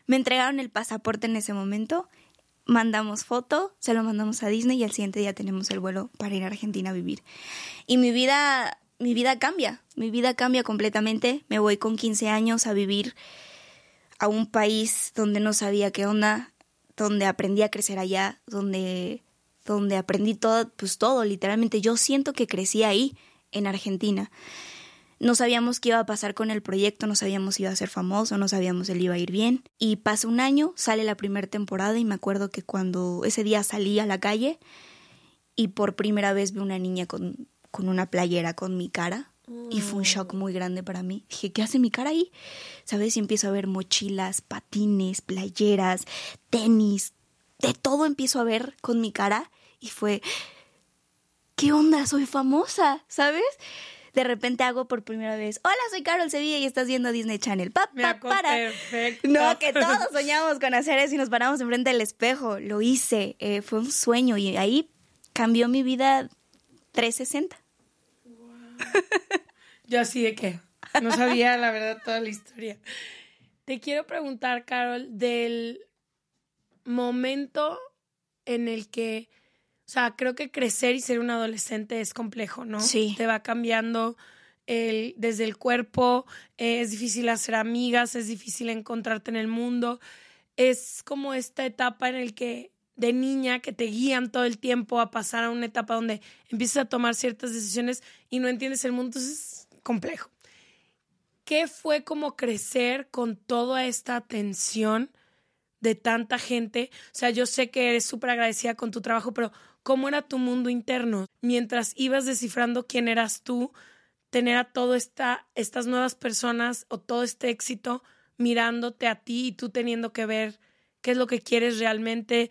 Me entregaron el pasaporte en ese momento, mandamos foto, se lo mandamos a Disney y al siguiente día tenemos el vuelo para ir a Argentina a vivir. Y mi vida mi vida cambia, mi vida cambia completamente. Me voy con 15 años a vivir a un país donde no sabía qué onda, donde aprendí a crecer allá, donde, donde aprendí todo, pues todo, literalmente. Yo siento que crecí ahí, en Argentina. No sabíamos qué iba a pasar con el proyecto, no sabíamos si iba a ser famoso, no sabíamos si iba a ir bien. Y pasa un año, sale la primera temporada y me acuerdo que cuando ese día salí a la calle y por primera vez vi una niña con con una playera con mi cara y fue un shock muy grande para mí. Dije, ¿qué hace mi cara ahí? ¿Sabes? Y empiezo a ver mochilas, patines, playeras, tenis, de todo empiezo a ver con mi cara y fue, ¿qué onda? Soy famosa, ¿sabes? De repente hago por primera vez, hola, soy Carol Sevilla y estás viendo Disney Channel. Pa, para. Perfecto. No, que todos soñamos con hacer eso y nos paramos enfrente del espejo. Lo hice, eh, fue un sueño y ahí cambió mi vida 360. *laughs* Yo así de que no sabía la verdad toda la historia. Te quiero preguntar, Carol, del momento en el que, o sea, creo que crecer y ser un adolescente es complejo, ¿no? Sí. Te va cambiando el, desde el cuerpo, eh, es difícil hacer amigas, es difícil encontrarte en el mundo. Es como esta etapa en el que de niña que te guían todo el tiempo a pasar a una etapa donde empiezas a tomar ciertas decisiones y no entiendes el mundo, entonces es complejo. ¿Qué fue como crecer con toda esta atención de tanta gente? O sea, yo sé que eres súper agradecida con tu trabajo, pero ¿cómo era tu mundo interno? Mientras ibas descifrando quién eras tú, tener a todas esta, estas nuevas personas o todo este éxito mirándote a ti y tú teniendo que ver qué es lo que quieres realmente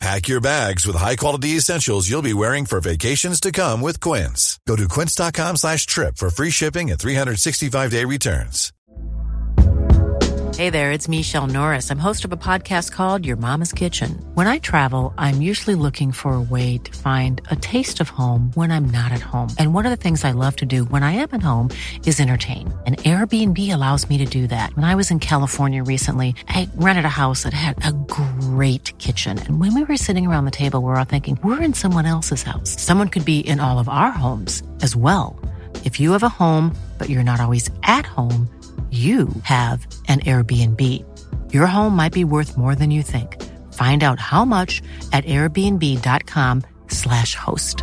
Pack your bags with high-quality essentials you'll be wearing for vacations to come with Quince. Go to quince.com slash trip for free shipping and 365-day returns. Hey there, it's Michelle Norris. I'm host of a podcast called Your Mama's Kitchen. When I travel, I'm usually looking for a way to find a taste of home when I'm not at home. And one of the things I love to do when I am at home is entertain. And Airbnb allows me to do that. When I was in California recently, I rented a house that had a great kitchen. And when we were sitting around the table, we we're all thinking, we're in someone else's house. Someone could be in all of our homes as well. If you have a home, but you're not always at home, you have an Airbnb. Your home might be worth more than you think. Find out how much at airbnb.com/slash host.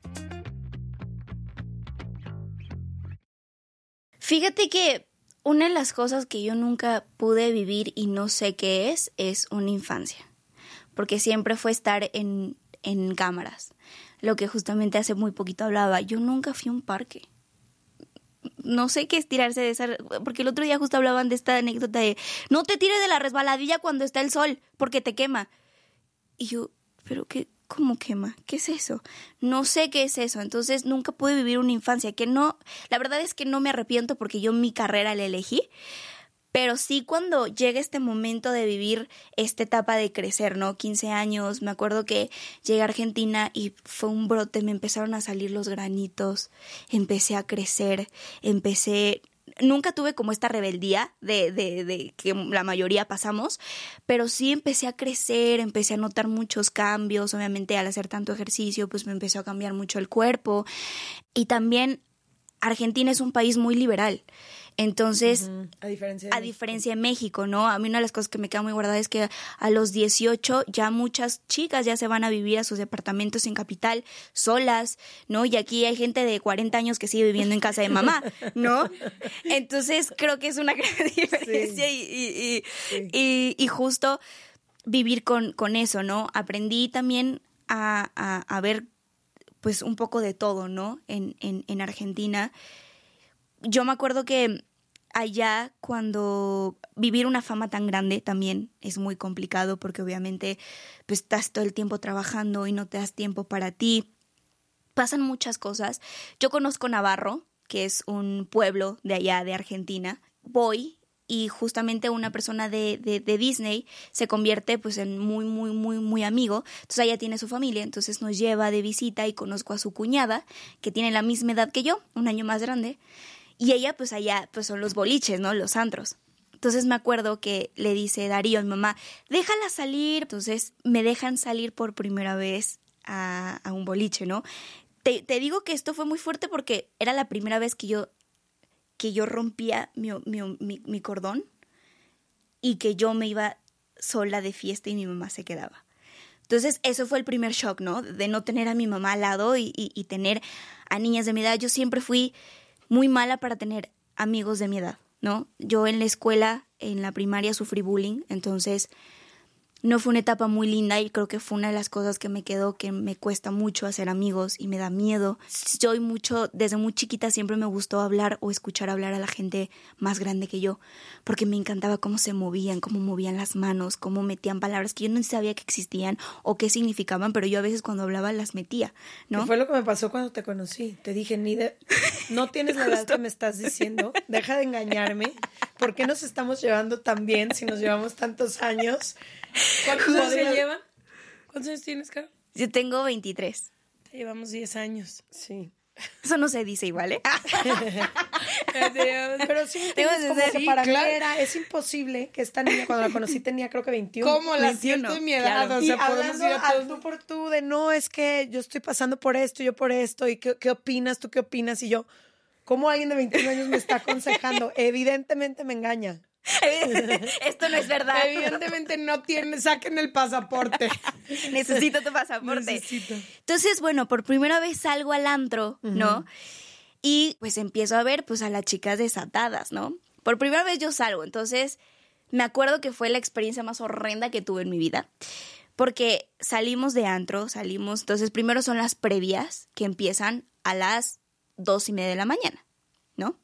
Fíjate que una de las cosas que yo nunca pude vivir y no sé qué es, es una infancia. Porque siempre fue estar en, en cámaras. Lo que justamente hace muy poquito hablaba. Yo nunca fui a un parque. No sé qué es tirarse de esa. Porque el otro día justo hablaban de esta anécdota de no te tires de la resbaladilla cuando está el sol, porque te quema. Y yo, ¿pero qué? ¿Cómo quema? ¿Qué es eso? No sé qué es eso. Entonces nunca pude vivir una infancia que no, la verdad es que no me arrepiento porque yo mi carrera la elegí, pero sí cuando llega este momento de vivir esta etapa de crecer, ¿no? 15 años, me acuerdo que llegué a Argentina y fue un brote, me empezaron a salir los granitos, empecé a crecer, empecé, nunca tuve como esta rebeldía de, de, de, que la mayoría pasamos, pero sí empecé a crecer, empecé a notar muchos cambios, obviamente al hacer tanto ejercicio, pues me empezó a cambiar mucho el cuerpo y también Argentina es un país muy liberal. Entonces, a, diferencia de, a diferencia de México, ¿no? A mí una de las cosas que me queda muy guardada es que a los 18 ya muchas chicas ya se van a vivir a sus departamentos en capital solas, ¿no? Y aquí hay gente de 40 años que sigue viviendo en casa de mamá, ¿no? *laughs* Entonces, creo que es una gran *laughs* diferencia sí. y, y, sí. y, y, justo vivir con, con eso, ¿no? Aprendí también a, a, a ver pues un poco de todo, ¿no? En, en, en Argentina yo me acuerdo que allá cuando vivir una fama tan grande también es muy complicado porque obviamente pues estás todo el tiempo trabajando y no te das tiempo para ti. Pasan muchas cosas. Yo conozco Navarro, que es un pueblo de allá de Argentina. Voy y justamente una persona de, de, de, Disney se convierte pues en muy, muy, muy, muy amigo. Entonces ella tiene su familia, entonces nos lleva de visita y conozco a su cuñada, que tiene la misma edad que yo, un año más grande. Y ella, pues allá, pues son los boliches, ¿no? Los antros. Entonces me acuerdo que le dice Darío mi mamá, déjala salir. Entonces me dejan salir por primera vez a, un boliche, ¿no? te, digo que esto fue muy fuerte porque era la primera vez que yo, que yo rompía mi, mi, cordón y que yo me iba sola de fiesta y mi mamá se quedaba. Entonces, eso fue el primer shock, ¿no? De no tener a mi mamá al lado y, tener a niñas de mi edad. Yo siempre fui muy mala para tener amigos de mi edad, ¿no? Yo en la escuela, en la primaria, sufrí bullying, entonces no fue una etapa muy linda y creo que fue una de las cosas que me quedó que me cuesta mucho hacer amigos y me da miedo. Soy mucho, desde muy chiquita siempre me gustó hablar o escuchar hablar a la gente más grande que yo, porque me encantaba cómo se movían, cómo movían las manos, cómo metían palabras que yo no sabía que existían o qué significaban, pero yo a veces cuando hablaba las metía, ¿no? ¿Qué fue lo que me pasó cuando te conocí? Te dije, ni de... no tienes la edad que me estás diciendo, deja de engañarme, ¿por qué nos estamos llevando tan bien si nos llevamos tantos años? ¿Cuántos años se llevan? ¿Cuántos años tienes, Carol? Yo tengo 23. Te llevamos 10 años. Sí. Eso no se dice igual, ¿eh? *laughs* Pero sí, entiendes, como que para claro. mí era, es imposible que esta niña cuando la conocí tenía creo que 21. ¿Cómo la 21, siento en mi edad? Claro. O sea, y podemos ir a todos... tú por tú de no, es que yo estoy pasando por esto, yo por esto, y qué, qué opinas, tú qué opinas, y yo, ¿cómo alguien de 21 años me está aconsejando? Evidentemente me engaña. *laughs* Esto no es verdad. Evidentemente no tiene, saquen el pasaporte. *laughs* Necesito tu pasaporte. Necesito. Entonces, bueno, por primera vez salgo al antro, ¿no? Uh -huh. Y pues empiezo a ver pues a las chicas desatadas, ¿no? Por primera vez yo salgo, entonces me acuerdo que fue la experiencia más horrenda que tuve en mi vida. Porque salimos de antro, salimos, entonces primero son las previas que empiezan a las dos y media de la mañana, ¿no?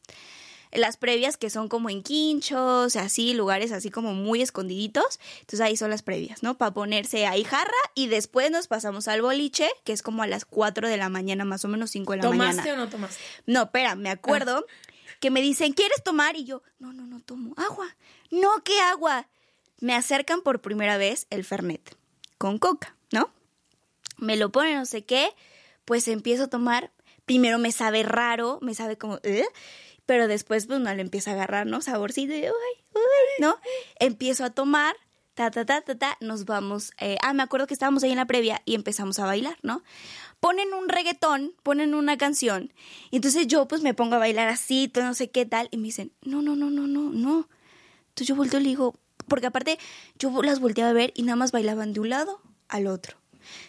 Las previas que son como en quinchos, así, lugares así como muy escondiditos. Entonces ahí son las previas, ¿no? Para ponerse ahí jarra y después nos pasamos al boliche, que es como a las 4 de la mañana, más o menos 5 de la ¿Tomaste mañana. ¿Tomaste o no tomaste? No, espera, me acuerdo que me dicen, ¿quieres tomar? Y yo, no, no, no tomo agua. No, ¿qué agua? Me acercan por primera vez el Fernet con coca, ¿no? Me lo ponen no sé qué, pues empiezo a tomar. Primero me sabe raro, me sabe como... ¿eh? Pero después pues no le empieza a agarrar, ¿no? Saborcito y, uy, uy, ¿no? Empiezo a tomar, ta, ta, ta, ta, ta, nos vamos, eh, ah, me acuerdo que estábamos ahí en la previa y empezamos a bailar, ¿no? Ponen un reggaetón, ponen una canción, y entonces yo pues me pongo a bailar así, todo no sé qué tal, y me dicen, no, no, no, no, no, no. Entonces yo volteo y le digo, porque aparte yo las volteaba a ver y nada más bailaban de un lado al otro.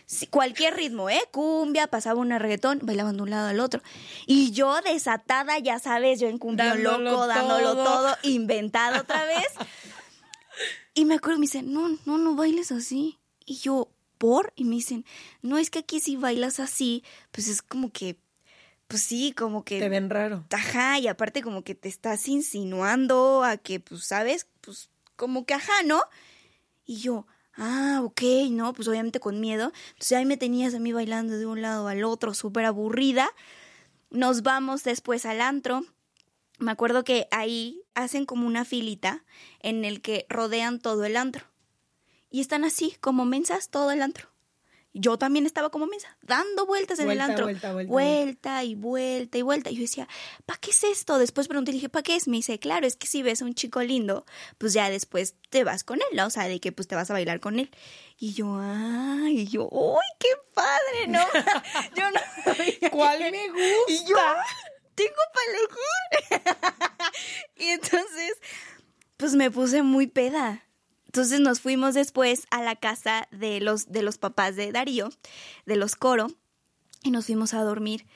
Sí, cualquier ritmo, ¿eh? Cumbia, pasaba un reggaetón, bailaban de un lado al otro. Y yo desatada, ya sabes, yo en cumbia loco, todo. dándolo todo, inventado otra vez. y me acuerdo, me dicen, no, no, no bailes así. Y yo, ¿por? Y me dicen, no, es que aquí si bailas así, pues es como que pues sí, como que... Te ven raro. Ajá, y aparte como que te estás insinuando a que, pues, ¿sabes? Pues como que ajá, ¿no? Y yo, ah, ok, no, pues obviamente con miedo. Entonces ahí me tenías a mí bailando de un lado al otro, súper aburrida. Nos vamos después al antro. Me acuerdo que ahí hacen como una filita en el que rodean todo el antro. Y están así, como mensas, todo el antro. Yo también estaba como mensa, dando vueltas en vuelta, el antro. Vuelta, vuelta, vuelta, y vuelta y vuelta. Y yo decía, ¿para qué es esto? Después pregunté, dije, ¿para qué es? Me dice, claro, es que si ves a un chico lindo, pues ya después te vas con él, ¿no? O sea, de que pues te vas a bailar con él. Y yo, ay, y yo, ¡uy, qué padre! ¿No? *laughs* yo no. ¿Cuál me *laughs* gusta? Y yo, tengo para elegir. *laughs* y entonces, pues me puse muy peda. Entonces nos fuimos después a la casa de los, de los papás de Darío, de los Coro, y nos fuimos a dormir.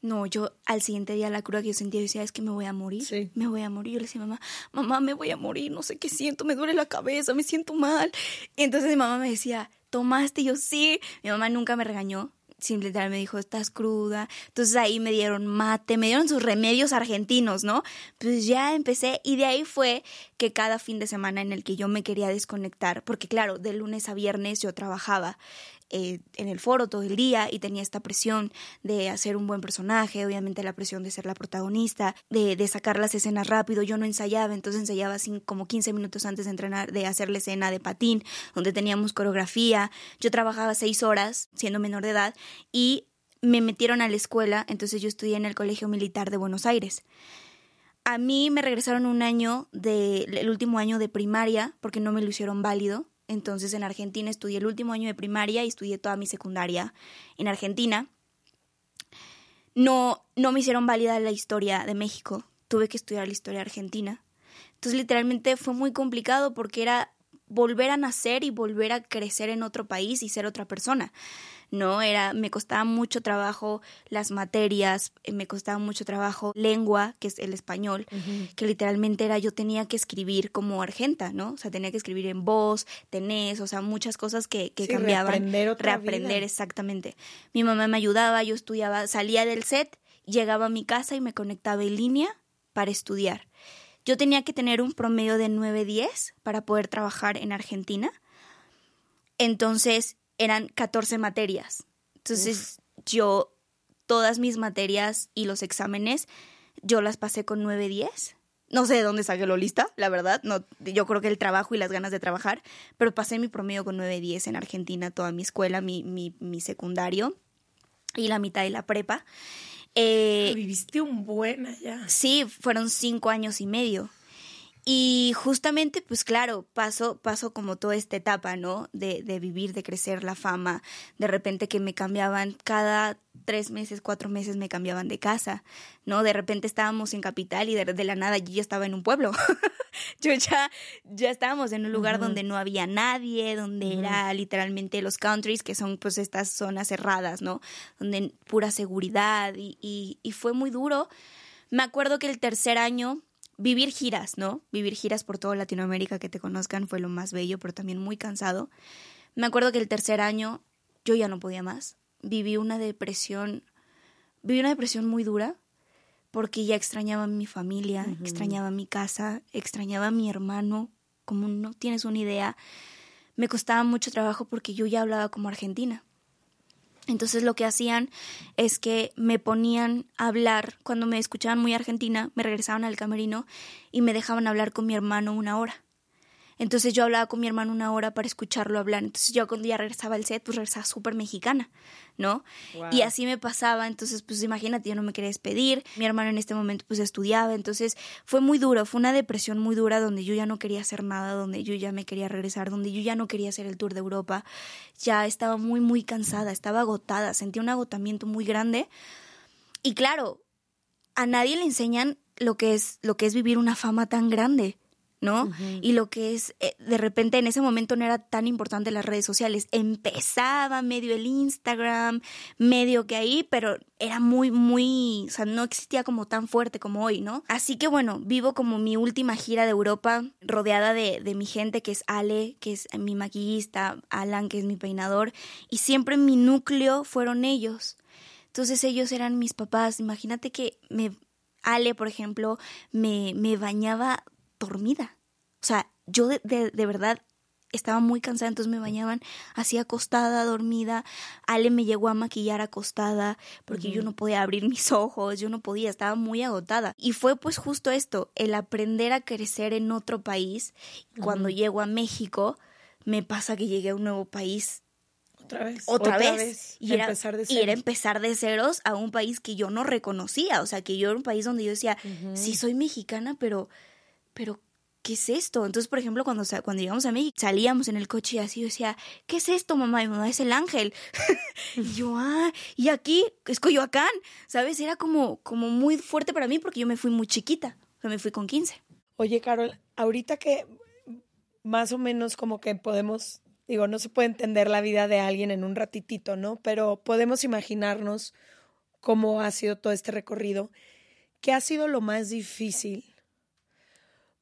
No, yo al siguiente día la cruda que yo sentía, yo decía, es que me voy a morir, sí. me voy a morir. Yo le decía, mamá, mamá, me voy a morir, no sé qué siento, me duele la cabeza, me siento mal. Y entonces mi mamá me decía, ¿tomaste? Y yo, sí. Mi mamá nunca me regañó, simplemente me dijo, estás cruda. Entonces ahí me dieron mate, me dieron sus remedios argentinos, ¿no? Pues ya empecé y de ahí fue que cada fin de semana en el que yo me quería desconectar, porque claro, de lunes a viernes yo trabajaba. Eh, en el foro todo el día y tenía esta presión de hacer un buen personaje, obviamente la presión de ser la protagonista, de, de sacar las escenas rápido. Yo no ensayaba, entonces ensayaba así como 15 minutos antes de entrenar, de hacer la escena de patín, donde teníamos coreografía. Yo trabajaba seis horas siendo menor de edad y me metieron a la escuela, entonces yo estudié en el Colegio Militar de Buenos Aires. A mí me regresaron un año de, el último año de primaria porque no me lo hicieron válido. Entonces en Argentina estudié el último año de primaria y estudié toda mi secundaria en Argentina. no, no me hicieron válida la historia de México. Tuve que estudiar la historia argentina. Entonces, literalmente fue muy complicado porque era volver a nacer y volver a crecer en otro país y ser otra persona. ¿No? Era, me costaba mucho trabajo las materias, eh, me costaba mucho trabajo lengua, que es el español, que literalmente era yo tenía que escribir como argenta, ¿no? O sea, tenía que escribir en voz, tenés, o sea, muchas cosas que, que cambiaban. Reaprender otra Reaprender, exactamente. Mi mamá me ayudaba, yo estudiaba, salía del set, llegaba a mi casa y me conectaba en línea para estudiar. Yo tenía que tener un promedio de 9-10 para poder trabajar en Argentina. Entonces, eran 14 materias. Entonces yo, todas mis materias y los exámenes, yo las pasé con 9-10. No sé de dónde saqué lo lista, la verdad. No, yo creo que el trabajo y las ganas de trabajar, pero pasé mi promedio con 9-10 en Argentina, toda mi escuela, mi, mi, mi secundario y la mitad de la prepa. Eh, Viviste un buen allá. Sí, fueron cinco años y medio. Y justamente, pues claro, paso, paso como toda esta etapa, ¿no? De, de vivir, de crecer, la fama. De repente que me cambiaban cada tres meses, cuatro meses me cambiaban de casa, ¿no? De repente estábamos en capital y de, la nada yo ya estaba en un pueblo. *laughs* yo ya, ya estábamos en un lugar donde no había nadie, donde era literalmente los countries, que son pues estas zonas cerradas, ¿no? Donde pura seguridad y, y, y fue muy duro. Me acuerdo que el tercer año vivir giras, ¿no? Vivir giras por toda Latinoamérica que te conozcan fue lo más bello, pero también muy cansado. Me acuerdo que el tercer año yo ya no podía más. Viví una depresión, viví una depresión muy dura porque ya extrañaba a mi familia, extrañaba mi casa, extrañaba a mi hermano, como no tienes una idea. Me costaba mucho trabajo porque yo ya hablaba como argentina. Entonces lo que hacían es que me ponían a hablar, cuando me escuchaban muy argentina, me regresaban al camerino y me dejaban hablar con mi hermano una hora. Entonces yo hablaba con mi hermano una hora para escucharlo hablar. Entonces yo cuando ya regresaba al set, pues regresaba súper mexicana, ¿no? Y así me pasaba. Entonces, pues imagínate, yo no me quería despedir. Mi hermano en este momento pues estudiaba. Entonces fue muy duro, fue una depresión muy dura donde yo ya no quería hacer nada, donde yo ya me quería regresar, donde yo ya no quería hacer el tour de Europa. Ya estaba muy, muy cansada, estaba agotada, sentía un agotamiento muy grande. Y claro, a nadie le enseñan lo que es, lo que es vivir una fama tan grande. ¿No? Y lo que es, eh, de repente en ese momento no era tan importante las redes sociales. Empezaba medio el Instagram, medio que ahí, pero era muy, muy, o sea, no existía como tan fuerte como hoy, ¿no? Así que bueno, vivo como mi última gira de Europa, rodeada de, de mi gente, que es Ale, que es mi maquillista, Alan, que es mi peinador, y siempre mi núcleo fueron ellos. Entonces ellos eran mis papás. Imagínate que me, Ale, por ejemplo, me, me bañaba dormida. O sea, yo de, de, verdad estaba muy cansada, entonces me bañaban así acostada, dormida. Ale me llegó a maquillar acostada porque yo no podía abrir *laughs* mis ojos, yo no podía, estaba muy agotada. Y fue pues justo esto, el aprender a crecer en otro país. Cuando llego a México, me pasa que llegué a un nuevo país. Otra vez. Otra, vez. Y, era, empezar de y era empezar de ceros a un país que yo no reconocía. O sea, que yo era un país donde yo decía, sí soy mexicana, pero, pero ¿qué es esto? Entonces, por ejemplo, cuando, cuando llegamos a México, salíamos en el coche y así yo decía, ¿qué es esto, mamá? Y mamá es el ángel. *laughs* y yo, ah, y aquí es Coyoacán, ¿sabes? Era como, como muy fuerte para mí porque yo me fui muy chiquita, o sea, me fui con 15. Oye, Carol, ahorita que más o menos como que podemos, digo, no se puede entender la vida de alguien en un ratitito, ¿no? Pero podemos imaginarnos cómo ha sido todo este recorrido. ¿Qué ha sido lo más difícil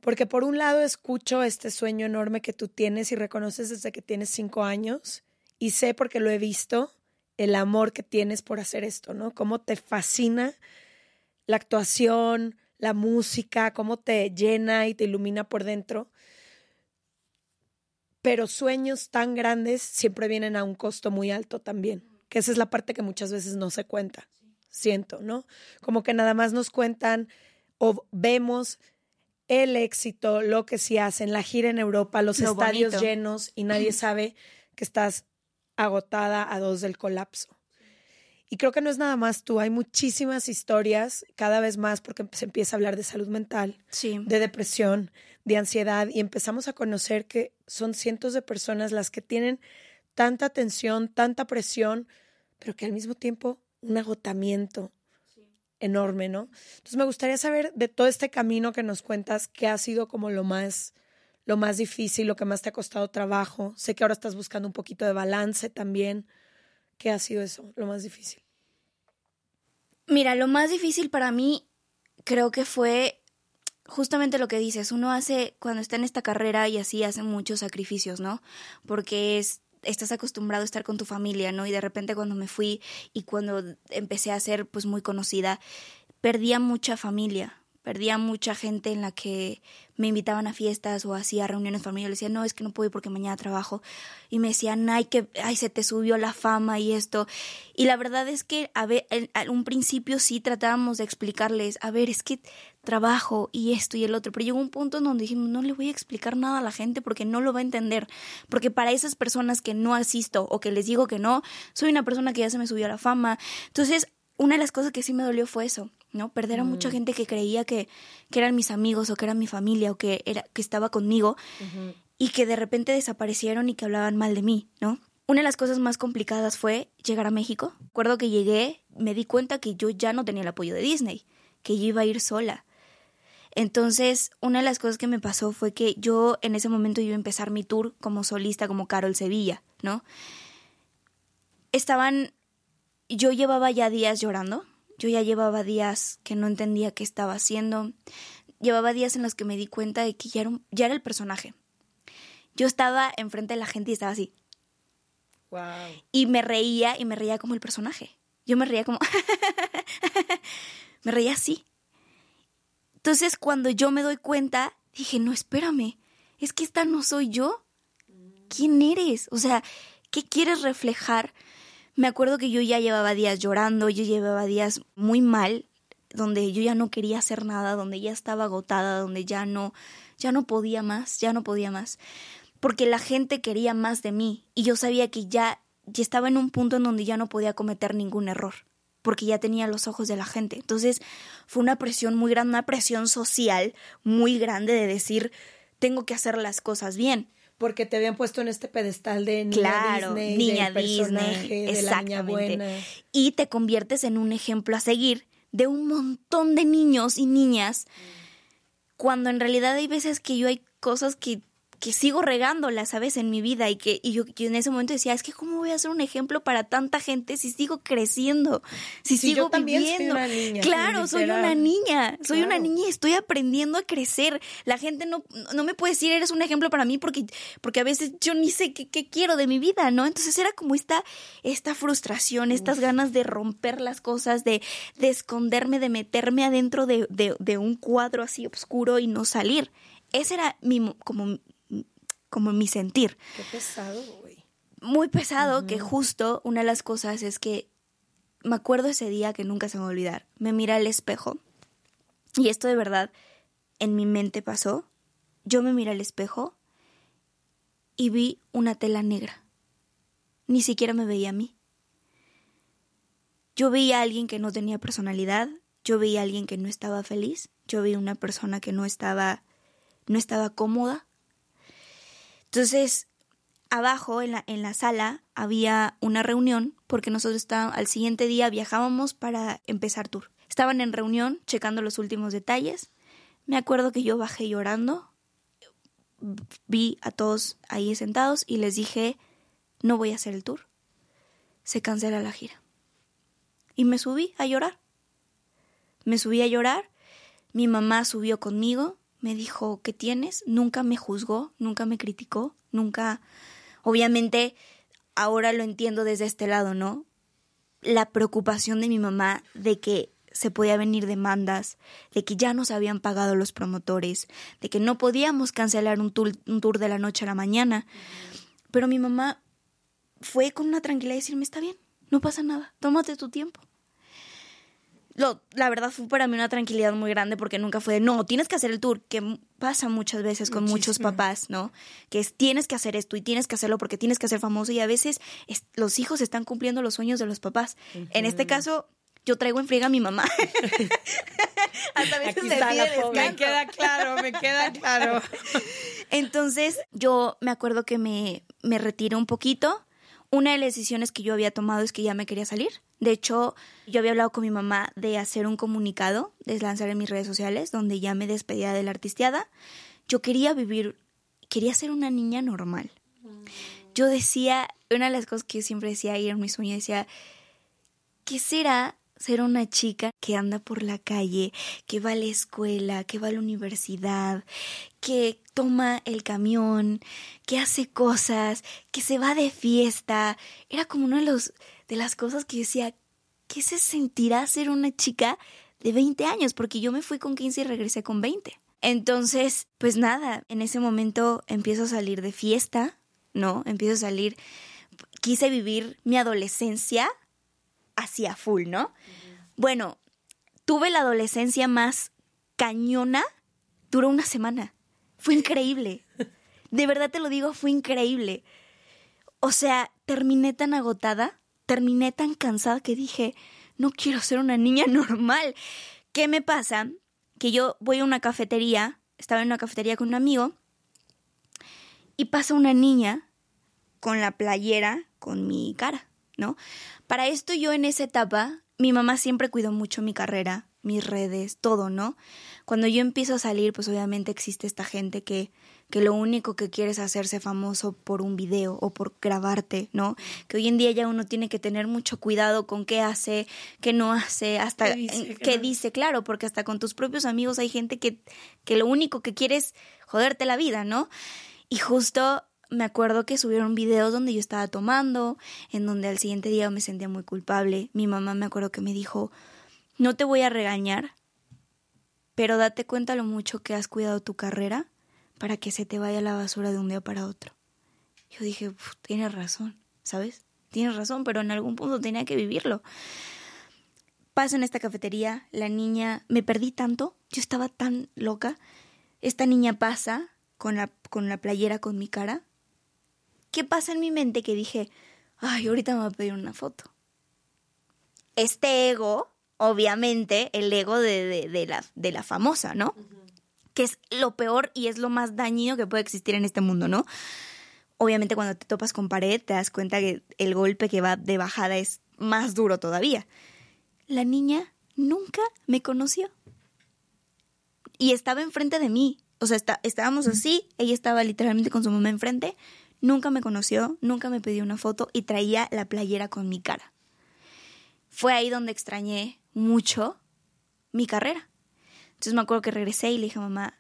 porque por un lado escucho este sueño enorme que tú tienes y reconoces desde que tienes cinco años y sé porque lo he visto el amor que tienes por hacer esto, ¿no? Cómo te fascina la actuación, la música, cómo te llena y te ilumina por dentro. Pero sueños tan grandes siempre vienen a un costo muy alto también, que esa es la parte que muchas veces no se cuenta, siento, ¿no? Como que nada más nos cuentan o vemos el éxito, lo que sí hacen, la gira en Europa, los estadios llenos y nadie *clears throat* sabe que estás agotada a dos del colapso. Y creo que no es nada más tú, hay muchísimas historias, cada vez más, porque se empieza a hablar de salud mental, de depresión, de ansiedad, y empezamos a conocer que son cientos de personas las que tienen tanta tensión, tanta presión, pero que al mismo tiempo un agotamiento, enorme, ¿no? Entonces me gustaría saber de todo este camino que nos cuentas, qué ha sido como lo más, lo más difícil, lo que más te ha costado trabajo. Sé que ahora estás buscando un poquito de balance también. ¿Qué ha sido eso, lo más difícil? Mira, lo más difícil para mí creo que fue justamente lo que dices. Uno hace, cuando está en esta carrera y así, hace muchos sacrificios, ¿no? Porque es estás acostumbrado a estar con tu familia, ¿no? Y de repente cuando me fui y cuando empecé a ser pues muy conocida, perdía mucha familia, perdía mucha gente en la que me invitaban a fiestas o hacía reuniones familiares. Decía, no, es que no puedo ir porque mañana trabajo. Y me decían, ay, que, ay, se te subió la fama y esto. Y la verdad es que a ver, en un principio sí tratábamos de explicarles, a ver, es que trabajo y esto y el otro. Pero llegó un punto en donde dijimos, no le voy a explicar nada a la gente porque no lo va a entender. Porque para esas personas que no asisto o que les digo que no, soy una persona que ya se me subió la fama. Entonces, una de las cosas que sí me dolió fue eso ¿no? Perder a mucha mm. gente que creía que, que, eran mis amigos o que eran mi familia o que, era, que estaba conmigo y que de repente desaparecieron y que hablaban mal de mí, ¿no? Una de las cosas más complicadas fue llegar a México. Recuerdo que llegué, me di cuenta que yo ya no tenía el apoyo de Disney, que yo iba a ir sola. Entonces, una de las cosas que me pasó fue que yo en ese momento iba a empezar mi tour como solista, como Carol Sevilla, ¿no? Estaban, yo llevaba ya días llorando, yo ya llevaba días que no entendía qué estaba haciendo. Llevaba días en los que me di cuenta de que ya era, ya era el personaje. Yo estaba enfrente de la gente y estaba así. Wow. Y me reía y me reía como el personaje. Yo me reía como... *laughs* me reía así. Entonces cuando yo me doy cuenta, dije, no, espérame, es que esta no soy yo. ¿Quién eres? O sea, ¿qué quieres reflejar? Me acuerdo que yo ya llevaba días llorando, yo llevaba días muy mal, donde yo ya no quería hacer nada, donde ya estaba agotada, donde ya no, ya no podía más, ya no podía más, porque la gente quería más de mí y yo sabía que ya, ya estaba en un punto en donde ya no podía cometer ningún error, porque ya tenía los ojos de la gente. Entonces fue una presión muy grande, una presión social muy grande de decir, tengo que hacer las cosas bien porque te habían puesto en este pedestal de niña claro, Disney, niña Disney, de la niña buena. Y te conviertes en un ejemplo a seguir de un montón de niños y niñas, cuando en realidad hay veces que yo hay cosas que que sigo regándola, ¿sabes? En mi vida y que y yo, en ese momento decía, es que cómo voy a ser un ejemplo para tanta gente si sigo creciendo, si sigo viviendo. claro, soy una niña, soy una niña y estoy aprendiendo a crecer. La gente no, no me puede decir, eres un ejemplo para mí porque, porque a veces yo ni sé qué, qué quiero de mi vida, ¿no? Entonces era como esta, esta frustración, estas ganas de romper las cosas, de, de esconderme, de meterme adentro de, de, de un cuadro así oscuro y no salir. Ese era mi, como como mi sentir. Qué pesado, güey. Muy pesado, que justo una de las cosas es que me acuerdo ese día que nunca se me va a olvidar. Me mira al espejo y esto de verdad en mi mente pasó. Yo me miré al espejo y vi una tela negra. Ni siquiera me veía a mí. Yo veía a alguien que no tenía personalidad, yo veía a alguien que no estaba feliz, yo veía una persona que no estaba no estaba cómoda, entonces, abajo en la, en la sala había una reunión porque nosotros estábamos, al siguiente día viajábamos para empezar tour. Estaban en reunión checando los últimos detalles. Me acuerdo que yo bajé llorando, vi a todos ahí sentados y les dije, no voy a hacer el tour. Se cancela la gira. Y me subí a llorar. Me subí a llorar. Mi mamá subió conmigo me dijo, ¿qué tienes? Nunca me juzgó, nunca me criticó, nunca... Obviamente, ahora lo entiendo desde este lado, ¿no? La preocupación de mi mamá de que se podía venir demandas, de que ya nos habían pagado los promotores, de que no podíamos cancelar un tour, un tour de la noche a la mañana. Pero mi mamá fue con una tranquilidad y decirme, está bien, no pasa nada, tómate tu tiempo lo, la verdad fue para mí una tranquilidad muy grande porque nunca fue de, no, tienes que hacer el tour, que pasa muchas veces con muchos papás, ¿no? Que es, tienes que hacer esto y tienes que hacerlo porque tienes que ser famoso y a veces los hijos están cumpliendo los sueños de los papás. En este caso, yo traigo en friega a mi mamá. *laughs* Hasta veces me, me queda claro, me queda claro. *laughs* Entonces, yo me acuerdo que me, me retiré un poquito una de las decisiones que yo había tomado es que ya me quería salir. De hecho, yo había hablado con mi mamá de hacer un comunicado, de lanzar en mis redes sociales, donde ya me despedía de la artisteada. Yo quería vivir, quería ser una niña normal. Yo decía, una de las cosas que yo siempre decía ahí en mi sueño, decía, ¿qué será ser una chica que anda por la calle, que va a la escuela, que va a la universidad, que toma el camión, que hace cosas, que se va de fiesta. Era como una de, los, de las cosas que yo decía, ¿qué se sentirá ser una chica de 20 años? Porque yo me fui con 15 y regresé con 20. Entonces, pues nada, en ese momento empiezo a salir de fiesta, ¿no? Empiezo a salir, quise vivir mi adolescencia hacia full, ¿no? Bueno, tuve la adolescencia más cañona, duró una semana. Fue increíble. *laughs* De verdad te lo digo, fue increíble. O sea, terminé tan agotada, terminé tan cansada que dije, no quiero ser una niña *laughs* normal. ¿Qué me pasa? Que yo voy a una cafetería, estaba en una cafetería con un amigo, y pasa una niña con la playera con mi cara, ¿no? Para esto yo en esa etapa, mi mamá siempre cuidó mucho mi carrera, mis redes, todo, ¿no? Cuando yo empiezo a salir, pues obviamente existe esta gente que, que lo único que quiere es hacerse famoso por un video o por grabarte, ¿no? Que hoy en día ya uno tiene que tener mucho cuidado con qué hace, qué no hace, hasta qué dice, qué dice claro, porque hasta con tus propios amigos hay gente que, que lo único que quiere es joderte la vida, ¿no? Y justo me acuerdo que subieron videos donde yo estaba tomando, en donde al siguiente día me sentía muy culpable. Mi mamá me acuerdo que me dijo, no te voy a regañar, pero date cuenta lo mucho que has cuidado tu carrera para que se te vaya la basura de un día para otro. Yo dije, tienes razón, ¿sabes? Tienes razón, pero en algún punto tenía que vivirlo. Paso en esta cafetería, la niña, me perdí tanto, yo estaba tan loca. Esta niña pasa con la, con la playera con mi cara ¿Qué pasa en mi mente que dije, ay, ahorita me va a pedir una foto? Este ego, obviamente, el ego de, de, la, de la famosa, ¿no? Que es lo peor y es lo más dañino que puede existir en este mundo, ¿no? Obviamente cuando te topas con pared te das cuenta que el golpe que va de bajada es más duro todavía. La niña nunca me conoció. Y estaba enfrente de mí. O sea, está, estábamos así, ella estaba literalmente con su mamá enfrente, Nunca me conoció, nunca me pidió una foto y traía la playera con mi cara. Fue ahí donde extrañé mucho mi carrera. Entonces me acuerdo que regresé y le dije a mamá,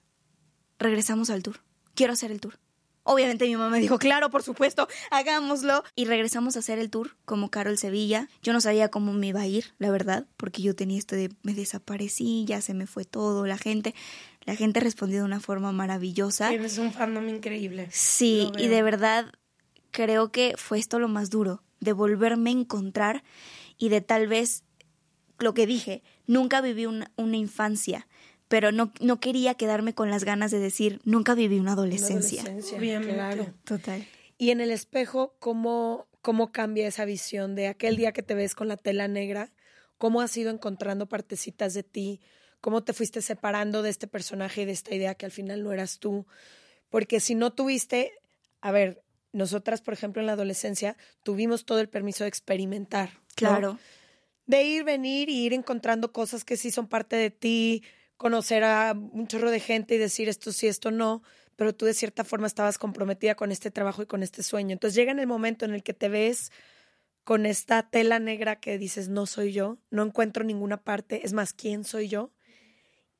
regresamos al tour, quiero hacer el tour. Obviamente mi mamá me dijo, claro, por supuesto, hagámoslo. Y regresamos a hacer el tour como Carol Sevilla. Yo no sabía cómo me iba a ir, la verdad, porque yo tenía esto de me desaparecí, ya se me fue todo, la gente. La gente respondió de una forma maravillosa. Tienes un fandom increíble. Sí, y de verdad creo que fue esto lo más duro, de volverme a encontrar y de tal vez lo que dije, nunca viví una, infancia, pero no, no quería quedarme con las ganas de decir, nunca viví una adolescencia. Una adolescencia claro. Total. Y en el espejo, ¿cómo, ¿cómo cambia esa visión de aquel día que te ves con la tela negra? ¿Cómo has ido encontrando partecitas de ti? Cómo te fuiste separando de este personaje y de esta idea que al final no eras tú. Porque si no tuviste, a ver, nosotras, por ejemplo, en la adolescencia tuvimos todo el permiso de experimentar. Claro. De ir, venir y ir encontrando cosas que sí son parte de ti, conocer a un chorro de gente y decir esto sí, esto no, pero tú de cierta forma estabas comprometida con este trabajo y con este sueño. Entonces llega en el momento en el que te ves con esta tela negra que dices, no soy yo, no encuentro ninguna parte, es más, ¿quién soy yo?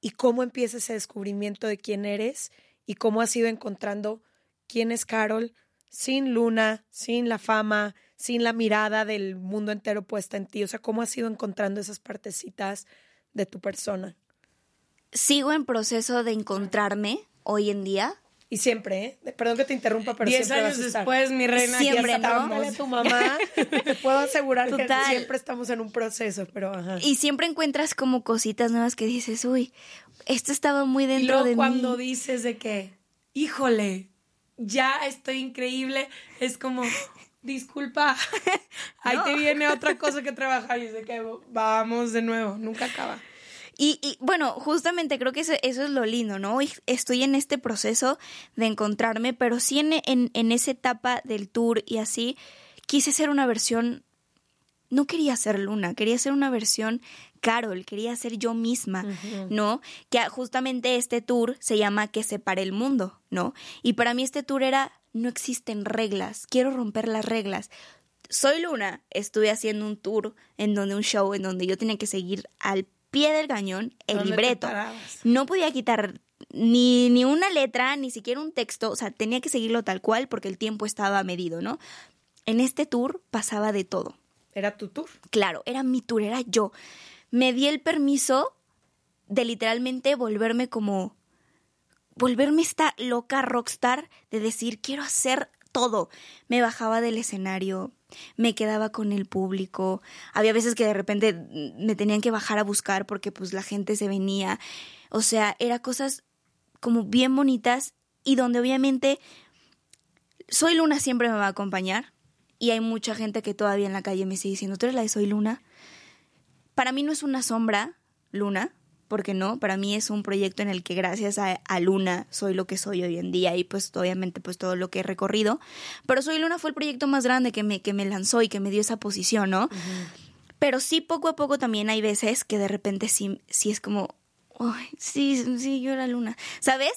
Y cómo empieza ese descubrimiento de quién eres y cómo has ido encontrando quién es Carol sin Luna, sin la fama, sin la mirada del mundo entero puesta en ti. O sea, cómo has ido encontrando esas partecitas de tu persona. Sigo en proceso de encontrarme hoy en día. Y siempre, ¿eh? Perdón que te interrumpa, pero Diez siempre años después, mi reina, siempre, ya ¿no? tu *laughs* mamá. te puedo asegurar que siempre estamos en un proceso, pero ajá. Y siempre encuentras como cositas nuevas que dices, uy, esto estaba muy dentro y luego de cuando dices de que, híjole, ya estoy increíble, es como, disculpa, *laughs* ahí te viene otra cosa que trabajar y es de que vamos de nuevo, nunca acaba. Y, bueno, justamente creo que eso, es lo lindo, ¿no? Estoy en este proceso de encontrarme, pero sí en, en, esa etapa del tour y así, quise ser una versión, no quería ser Luna, quería ser una versión Carol, quería ser yo misma, ¿no? Que justamente este tour se llama Que separe el mundo, ¿no? Y para mí este tour era, no existen reglas, quiero romper las reglas. Soy Luna, estuve haciendo un tour en donde un show en donde yo tenía que seguir al pie del cañón el libreto. No podía quitar ni, ni una letra, ni siquiera un texto, o sea, tenía que seguirlo tal cual porque el tiempo estaba medido, ¿no? En este tour pasaba de todo. ¿Era tu tour? Claro, era mi tour, era yo. Me di el permiso de literalmente volverme como volverme esta loca rockstar de decir quiero hacer todo. Me bajaba del escenario, me quedaba con el público. Había veces que de repente me tenían que bajar a buscar porque pues la gente se venía. O sea, era cosas como bien bonitas y donde obviamente Soy Luna siempre me va a acompañar y hay mucha gente que todavía en la calle me sigue diciendo, ¿tú eres la de Soy Luna? Para mí no es una sombra, Luna, porque no, para mí es un proyecto en el que gracias a, Luna soy lo que soy hoy en día y pues obviamente pues todo lo que he recorrido, pero Soy Luna fue el proyecto más grande que me, que me lanzó y que me dio esa posición, ¿no? Pero sí, poco a poco también hay veces que de repente sí, sí es como, Ay, sí, sí, yo era Luna, ¿sabes?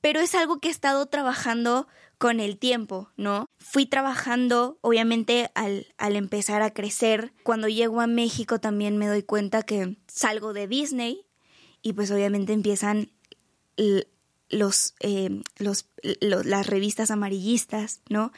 Pero es algo que he estado trabajando con el tiempo, ¿no? Fui trabajando, obviamente, al, al, empezar a crecer. Cuando llego a México también me doy cuenta que salgo de Disney y pues obviamente empiezan los, eh, los, las revistas amarillistas, ¿no?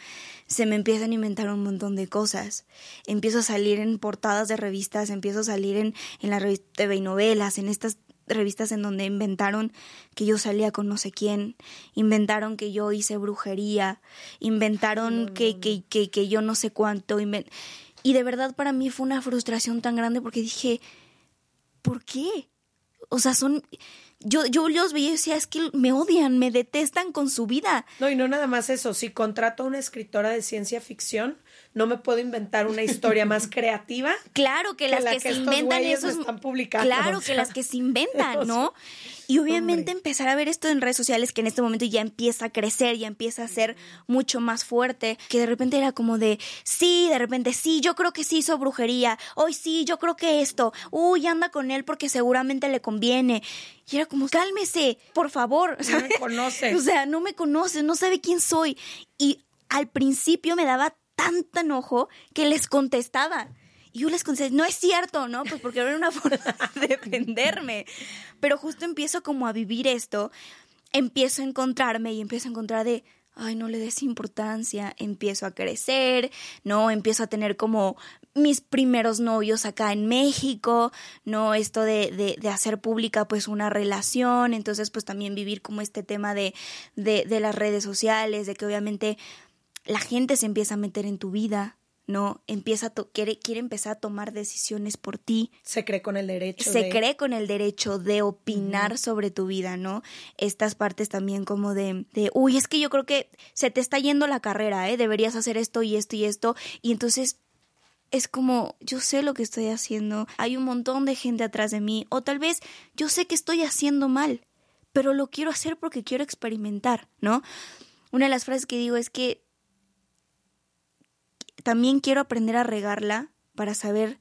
Se me empiezan a inventar un montón de cosas. Empiezo a salir en portadas de revistas, empiezo a salir en, en la revista de novelas, en estas revistas en donde inventaron que yo salía con no sé quién, inventaron que yo hice brujería, inventaron que, que, que, que, yo no sé cuánto. Y de verdad para mí fue una frustración tan grande porque dije, ¿por qué? O sea, son... Yo, yo los veía y decía, es que me odian, me detestan con su vida. No, y no nada más eso, si contrato a una escritora de ciencia ficción, no me puedo inventar una historia más creativa. Claro que, las que, se inventan esos están publicando. Claro que las *laughs* que se inventan, ¿no? Y obviamente empezar a ver esto en redes sociales que en este momento ya empieza a crecer, ya empieza a ser mucho más fuerte, que de repente era como de, sí, de repente, sí, yo creo que sí hizo brujería, hoy sí, yo creo que esto, uy, anda con él porque seguramente le conviene. Y era como, cálmese, por favor. No me *laughs* conoce. O sea, no me conoce, no sabe quién soy. Y al principio me daba tanto enojo que les contestaba. Y yo les contesté, no es cierto, ¿no? Pues porque era una *laughs* forma de defenderme. Pero justo empiezo como a vivir esto, empiezo a encontrarme y empiezo a encontrar de, ay, no le des importancia, empiezo a crecer, ¿no? Empiezo a tener como mis primeros novios acá en México, ¿no? Esto de, de, de, hacer pública pues una relación, entonces pues también vivir como este tema de, de, de las redes sociales, de que obviamente la gente se empieza a meter en tu vida, ¿no? Empieza a quiere, quiere empezar a tomar decisiones por ti. Se cree con el derecho. Se cree con el derecho de opinar sobre tu vida, ¿no? Estas partes también como de, de, uy, es que yo creo que se te está yendo la carrera, ¿eh? Deberías hacer esto y esto y esto. Y entonces es como, yo sé lo que estoy haciendo, hay un montón de gente atrás de mí, o tal vez yo sé que estoy haciendo mal, pero lo quiero hacer porque quiero experimentar, ¿no? Una de las frases que digo es que también quiero aprender a regarla para saber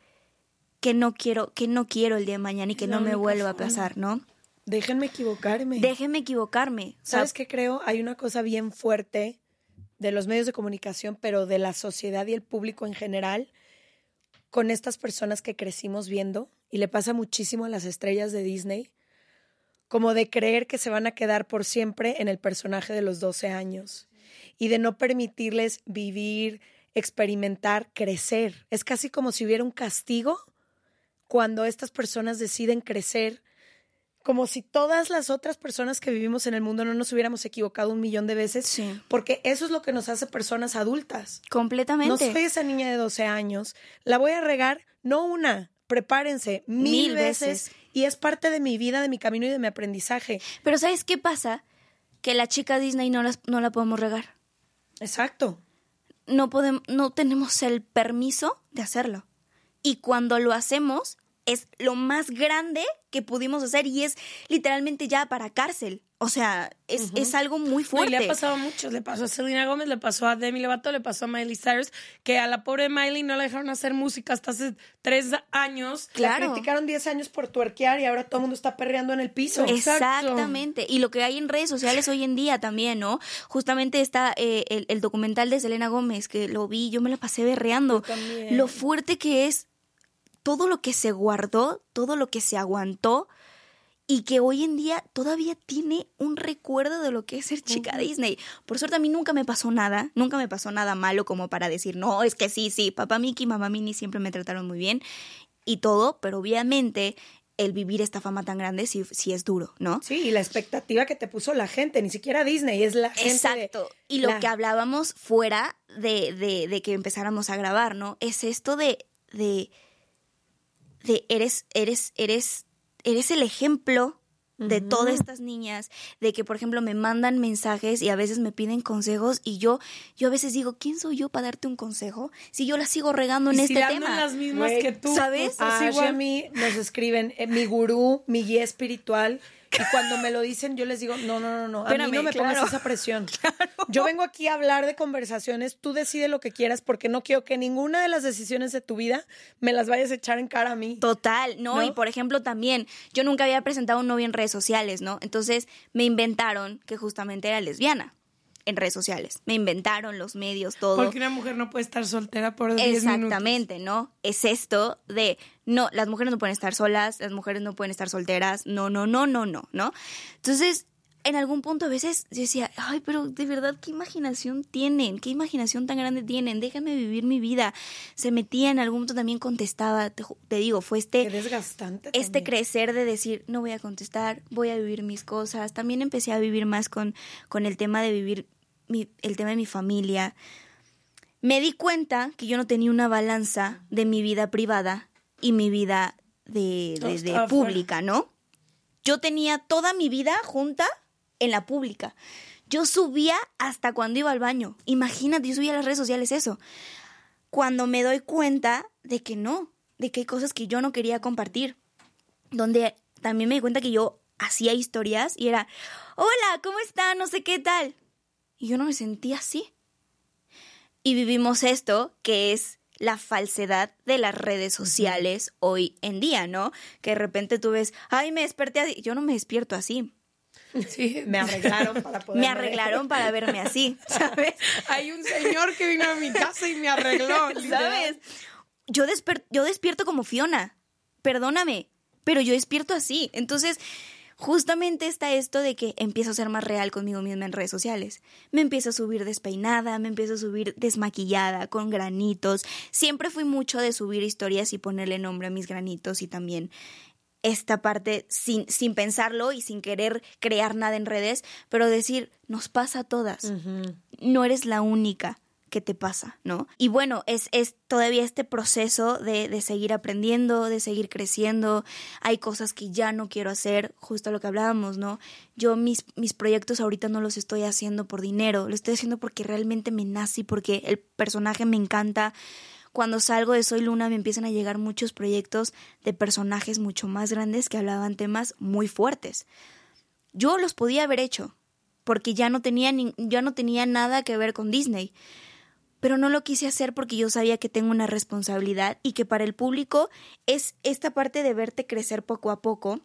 que no quiero, que no quiero el día de mañana y que no me vuelva a pasar, ¿no? Déjenme equivocarme. Déjenme equivocarme. ¿Sabes qué creo? Hay una cosa bien fuerte de los medios de comunicación, pero de la sociedad y el público en general, con estas personas que crecimos viendo, y le pasa muchísimo a las estrellas de Disney, como de creer que se van a quedar por siempre en el personaje de los 12 años y de no permitirles vivir, experimentar, crecer. Es casi como si hubiera un castigo cuando estas personas deciden crecer, como si todas las otras personas que vivimos en el mundo no nos hubiéramos equivocado un millón de veces, porque eso es lo que nos hace personas adultas. Completamente. No soy esa niña de 12 años, la voy a regar, no una, prepárense, mil, veces. Y es parte de mi vida, de mi camino y de mi aprendizaje. Pero ¿sabes qué pasa? Que la chica Disney no, no la podemos regar. Exacto no podemos, no tenemos el permiso de hacerlo. Y cuando lo hacemos, es lo más grande que pudimos hacer y es literalmente ya para cárcel. O sea, es, es algo muy No, y fuerte. le ha pasado a muchos. Le pasó a Selena Gómez, le pasó a Demi Lovato, le pasó a Miley Cyrus, que a la pobre Miley no la dejaron hacer música hasta hace tres años. La Claro. criticaron 10 años por tuerquear y ahora todo el mundo está perreando en el piso. Exacto. Exactamente. Y lo que hay en redes sociales hoy en día también, ¿no? Justamente está eh, el, el documental de Selena Gómez, que lo vi, yo me la pasé berreando. Lo fuerte que es todo lo que se guardó, todo lo que se aguantó y que hoy en día todavía tiene un recuerdo de lo que es ser chica Disney. Por suerte a mí nunca me pasó nada, nunca me pasó nada malo como para decir, no, es que sí, sí, papá Mickey y mamá Minnie siempre me trataron muy bien y todo, pero obviamente el vivir esta fama tan grande sí, sí es duro, ¿no? Sí, y la expectativa que te puso la gente, ni siquiera Disney, es la gente. de- Exacto. Y lo la- que hablábamos fuera de, de, de que empezáramos a grabar, ¿no? Es esto de, de, de eres, eres, eres, eres el ejemplo de todas estas niñas, de que por ejemplo me mandan mensajes y a veces me piden consejos y yo, yo a veces digo, ¿quién soy yo para darte un consejo? Si yo la sigo regando en Y este tema. las mismas que tú. ¿sabes? A a mí nos escriben eh, mi gurú, mi guía espiritual. Y cuando me lo dicen, yo les digo, no, no, no, no, a mí no me claro. pongas esa presión. *laughs* Yo vengo aquí a hablar de conversaciones, tú decide lo que quieras porque no quiero que ninguna de las decisiones de tu vida me las vayas a echar en cara a mí. Total, ¿no? ¿No? Y por ejemplo también, yo nunca había presentado un novio en redes sociales, ¿no? Entonces me inventaron que justamente era lesbiana en redes sociales. Me inventaron los medios, todo. Porque una mujer no puede estar soltera por 10 minutos. Exactamente, ¿no? Es esto de, no, las mujeres no pueden estar solas, las mujeres no pueden estar solteras, no, no, no, no, no, ¿no? Entonces, en algún punto a veces yo decía, ay, pero de verdad, ¿qué imaginación tienen? ¿Qué imaginación tan grande tienen? Déjame vivir mi vida. Se metía en algún punto también contestaba, te, digo, fue este... Qué desgastante. Este también. crecer de decir, no voy a contestar, voy a vivir mis cosas. También empecé a vivir más con, con el tema de vivir mi- el tema de mi familia. Me di cuenta que yo no tenía una balanza de mi vida privada y mi vida de, de- de pública, ¿no? Yo tenía toda mi vida junta en la pública. Yo subía hasta cuando iba al baño. Imagínate, yo subía a las redes sociales eso. Cuando me doy cuenta de que no, de que hay cosas que yo no quería compartir. Donde también me di cuenta que yo hacía historias y era, hola, ¿cómo está? No sé qué tal. Y yo no me sentía así. Y vivimos esto que es la falsedad de las redes sociales hoy en día, ¿no? Que de repente tú ves, ay, me desperté así. Yo no me despierto así. Sí, *laughs* me arreglaron para poder. Me arreglaron para verme así, *laughs* ¿sabes? Hay un señor que vino a mi casa y me arregló. *laughs* ¿Sabes? Yo, desper- yo despierto como Fiona. Perdóname, pero yo despierto así. Entonces, justamente está esto de que empiezo a ser más real conmigo misma en redes sociales. Me empiezo a subir despeinada, me empiezo a subir desmaquillada, con granitos. Siempre fui mucho de subir historias y ponerle nombre a mis granitos y también esta parte sin, sin pensarlo y sin querer crear nada en redes, pero decir, nos pasa a todas. No eres la única que te pasa, ¿no? Y bueno, es, es todavía este proceso de, de seguir aprendiendo, de seguir creciendo. Hay cosas que ya no quiero hacer, justo lo que hablábamos, ¿no? Yo mis, mis proyectos ahorita no los estoy haciendo por dinero, lo estoy haciendo porque realmente me nace y porque el personaje me encanta. Cuando salgo de Soy Luna me empiezan a llegar muchos proyectos de personajes mucho más grandes que hablaban temas muy fuertes. Yo los podía haber hecho, porque ya no tenía, ni- ya no tenía nada que ver con Disney pero no lo quise hacer porque yo sabía que tengo una responsabilidad y que para el público es esta parte de verte crecer poco a poco.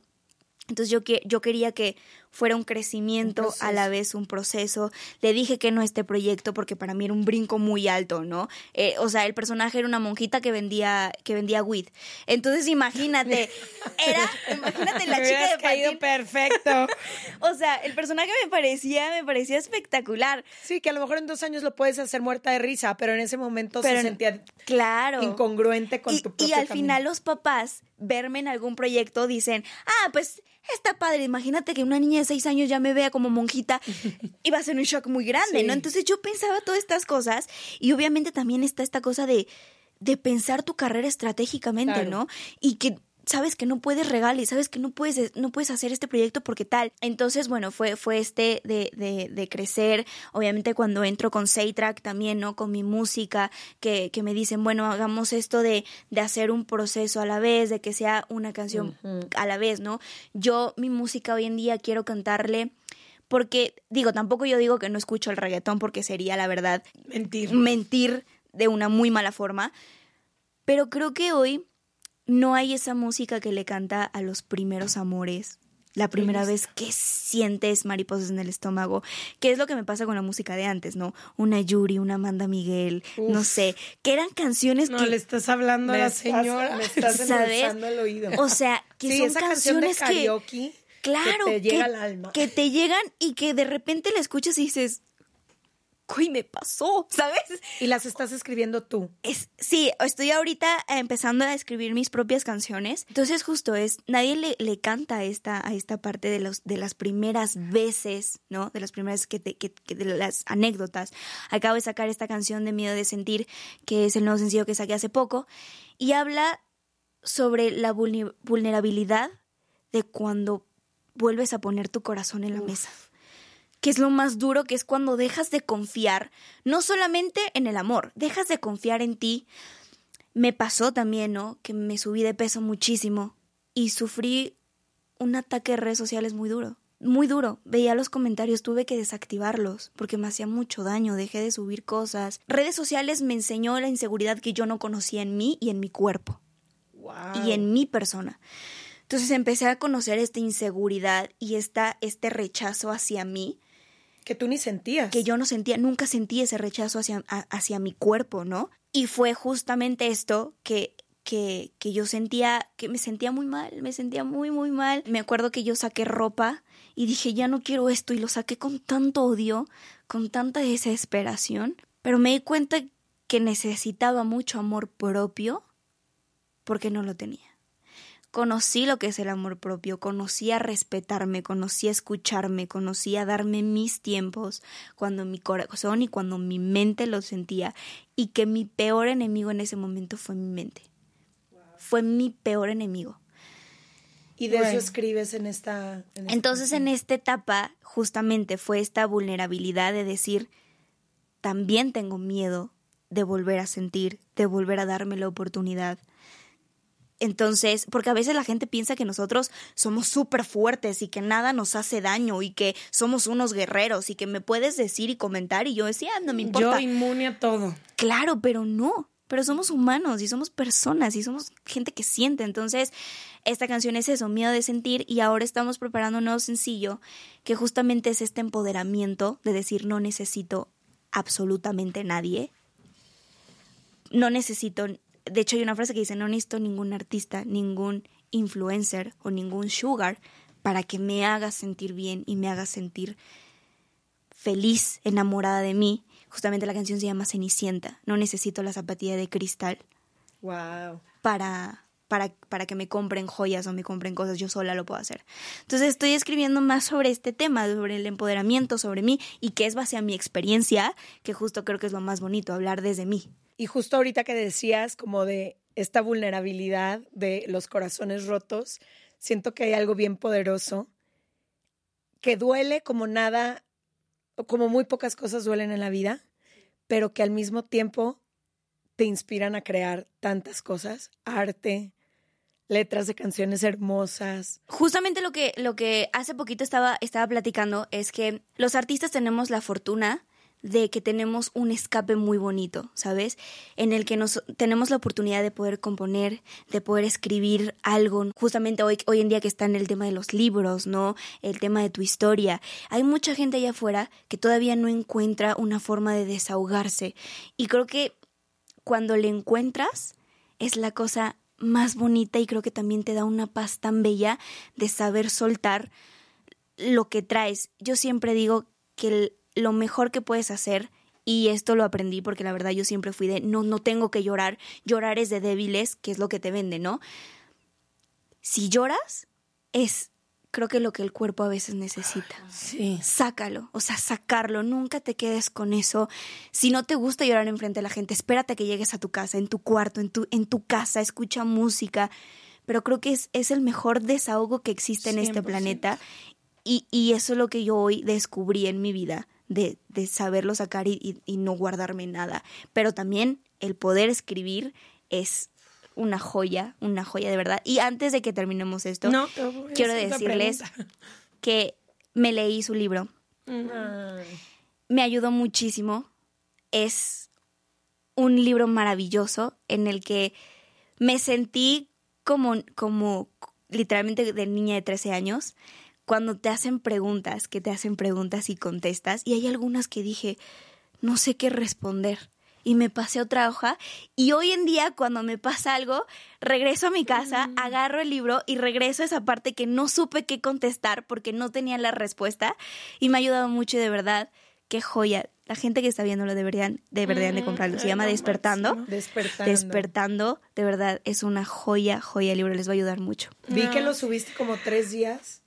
Entonces yo, yo quería que fuera un crecimiento, a la vez un proceso. Le dije que no a este proyecto porque para mí era un brinco muy alto, ¿no? Eh, o sea, el personaje era una monjita que vendía, que vendía weed. Entonces imagínate, *laughs* era, imagínate la Me chica de caído perfecto. *laughs* O sea, el personaje me parecía, me parecía espectacular. Sí, que a lo mejor en dos años lo puedes hacer muerta de risa, pero en ese momento Pero se sentía claro. incongruente con y, tu y propio al camino. final los papás verme en algún proyecto dicen, ah, pues está padre, imagínate que una niña de seis años ya me vea como monjita *laughs* y va a ser un shock muy grande, Sí. ¿no? Entonces yo pensaba todas estas cosas y obviamente también está esta cosa de, de pensar tu carrera estratégicamente, Claro. ¿no? Y que sabes que no puedes regalar y sabes que no puedes, no puedes hacer este proyecto porque tal. Entonces, bueno, fue, fue este de, de, de crecer. Obviamente cuando entro con Saytrack también, ¿no? Con mi música, que, que me dicen, bueno, hagamos esto de, de hacer un proceso a la vez, de que sea una canción a la vez, ¿no? Yo, mi música hoy en día quiero cantarle porque digo, tampoco yo digo que no escucho el reggaetón porque sería la verdad mentir. Mentir de una muy mala forma, pero creo que hoy no hay esa música que le canta a los primeros amores. La primera vez que sientes mariposas en el estómago, que es lo que me pasa con la música de antes, ¿no? Una Yuri, una Amanda Miguel, no sé, que eran canciones no, que... le estás hablando a la señora. Me estás *laughs* ¿sabes? el oído. O sea, que son canciones que... Claro, que te llega al alma. Que te llegan y que de repente la escuchas y dices, ¿qué me pasó? ¿Sabes? Y las estás escribiendo tú. Es, sí, estoy ahorita empezando a escribir mis propias canciones. Entonces, justo es, nadie le, le canta a esta, a esta parte de, los, de las primeras veces, ¿no? De las primeras que, te, que, de las anécdotas. Acabo de sacar esta canción de Miedo de Sentir, que es el nuevo sencillo que saqué hace poco, y habla sobre la vulnerabilidad de cuando vuelves a poner tu corazón en la mesa. Que es lo más duro, que es cuando dejas de confiar, no solamente en el amor, dejas de confiar en ti. Me pasó también, ¿no? Que me subí de peso muchísimo y sufrí un ataque de redes sociales muy duro. Muy duro. Veía los comentarios, tuve que desactivarlos porque me hacía mucho daño, dejé de subir cosas. Redes sociales me enseñó la inseguridad que yo no conocía en mí y en mi cuerpo. Y en mi persona. Entonces empecé a conocer esta inseguridad y esta, este rechazo hacia mí. Que tú ni sentías. Que yo no sentía, nunca sentí ese rechazo hacia, hacia mi cuerpo, ¿no? Y fue justamente esto que, que, que yo sentía, que me sentía muy mal, me sentía muy, muy mal. Me acuerdo que yo saqué ropa y dije, ya no quiero esto y lo saqué con tanto odio, con tanta desesperación, pero me di cuenta que necesitaba mucho amor propio porque no lo tenía conocí lo que es el amor propio, conocí a respetarme, conocí a escucharme, conocí a darme mis tiempos cuando mi corazón y cuando mi mente lo sentía y que mi peor enemigo en ese momento fue mi mente. Fue mi peor enemigo. Y de eso escribes en esta... Entonces en esta etapa justamente fue esta vulnerabilidad de decir, también tengo miedo de volver a sentir, de volver a darme la oportunidad entonces, porque a veces la gente piensa que nosotros somos súper fuertes y que nada nos hace daño y que somos unos guerreros y que me puedes decir y comentar y yo decía, no me importa. Yo inmune a todo. Claro, pero no. Pero somos humanos y somos personas y somos gente que siente. Entonces, esta canción es eso, miedo de sentir y ahora estamos preparando un nuevo sencillo que justamente es este empoderamiento de decir no necesito absolutamente nadie. No necesito de hecho hay una frase que dice, no necesito ningún artista, ningún influencer o ningún sugar para que me haga sentir bien y me haga sentir feliz, enamorada de mí. Justamente la canción se llama Cenicienta. No necesito la zapatilla de cristal. Wow. Para, para, para, que me compren joyas o me compren cosas, yo sola lo puedo hacer. Entonces estoy escribiendo más sobre este tema, sobre el empoderamiento, sobre mí y que es base a mi experiencia, que justo creo que es lo más bonito, hablar desde mí. Y justo ahorita que decías como de esta vulnerabilidad de los corazones rotos, siento que hay algo bien poderoso que duele como nada, como muy pocas cosas duelen en la vida, pero que al mismo tiempo te inspiran a crear tantas cosas, arte, letras de canciones hermosas. Justamente lo que, lo que hace poquito estaba, estaba platicando es que los artistas tenemos la fortuna de que tenemos un escape muy bonito, ¿sabes? En el que nos tenemos la oportunidad de poder componer, de poder escribir algo. Justamente hoy, hoy en día que está en el tema de los libros, ¿no? El tema de tu historia. Hay mucha gente allá afuera que todavía no encuentra una forma de desahogarse. Y creo que cuando le encuentras es la cosa más bonita y creo que también te da una paz tan bella de saber soltar lo que traes. Yo siempre digo que el, lo mejor que puedes hacer y esto lo aprendí porque la verdad yo siempre fui de no, no tengo que llorar, llorar es de débiles, que es lo que te vende, ¿no? Si lloras, es creo que lo que el cuerpo a veces necesita. Sí. Sácalo, o sea, sacarlo, nunca te quedes con eso. Si no te gusta llorar enfrente de la gente, espérate a que llegues a tu casa, en tu cuarto, en tu, en tu casa, escucha música. Pero creo que es, es el mejor desahogo que existe en este planeta. Y, y eso es lo que yo hoy descubrí en mi vida de, de saberlo sacar y, y, no guardarme nada. Pero también el poder escribir es una joya, una joya de verdad. Y antes de que terminemos esto, quiero decirles que me leí su libro Me ayudó muchísimo. Es un libro maravilloso en el que me sentí como, como literalmente de niña de 13 años, cuando te hacen preguntas, que te hacen preguntas y contestas, y hay algunas que dije, no sé qué responder. Y me pasé otra hoja y hoy en día cuando me pasa algo, regreso a mi casa, agarro el libro y regreso a esa parte que no supe qué contestar porque no tenía la respuesta y me ha ayudado mucho y de verdad, qué joya. La gente que está viéndolo deberían, deberían de comprarlo. Se llama Despertando. Despertando. Despertando. De verdad, es una joya, joya el libro. Les va a ayudar mucho. Vi que lo subiste como tres días,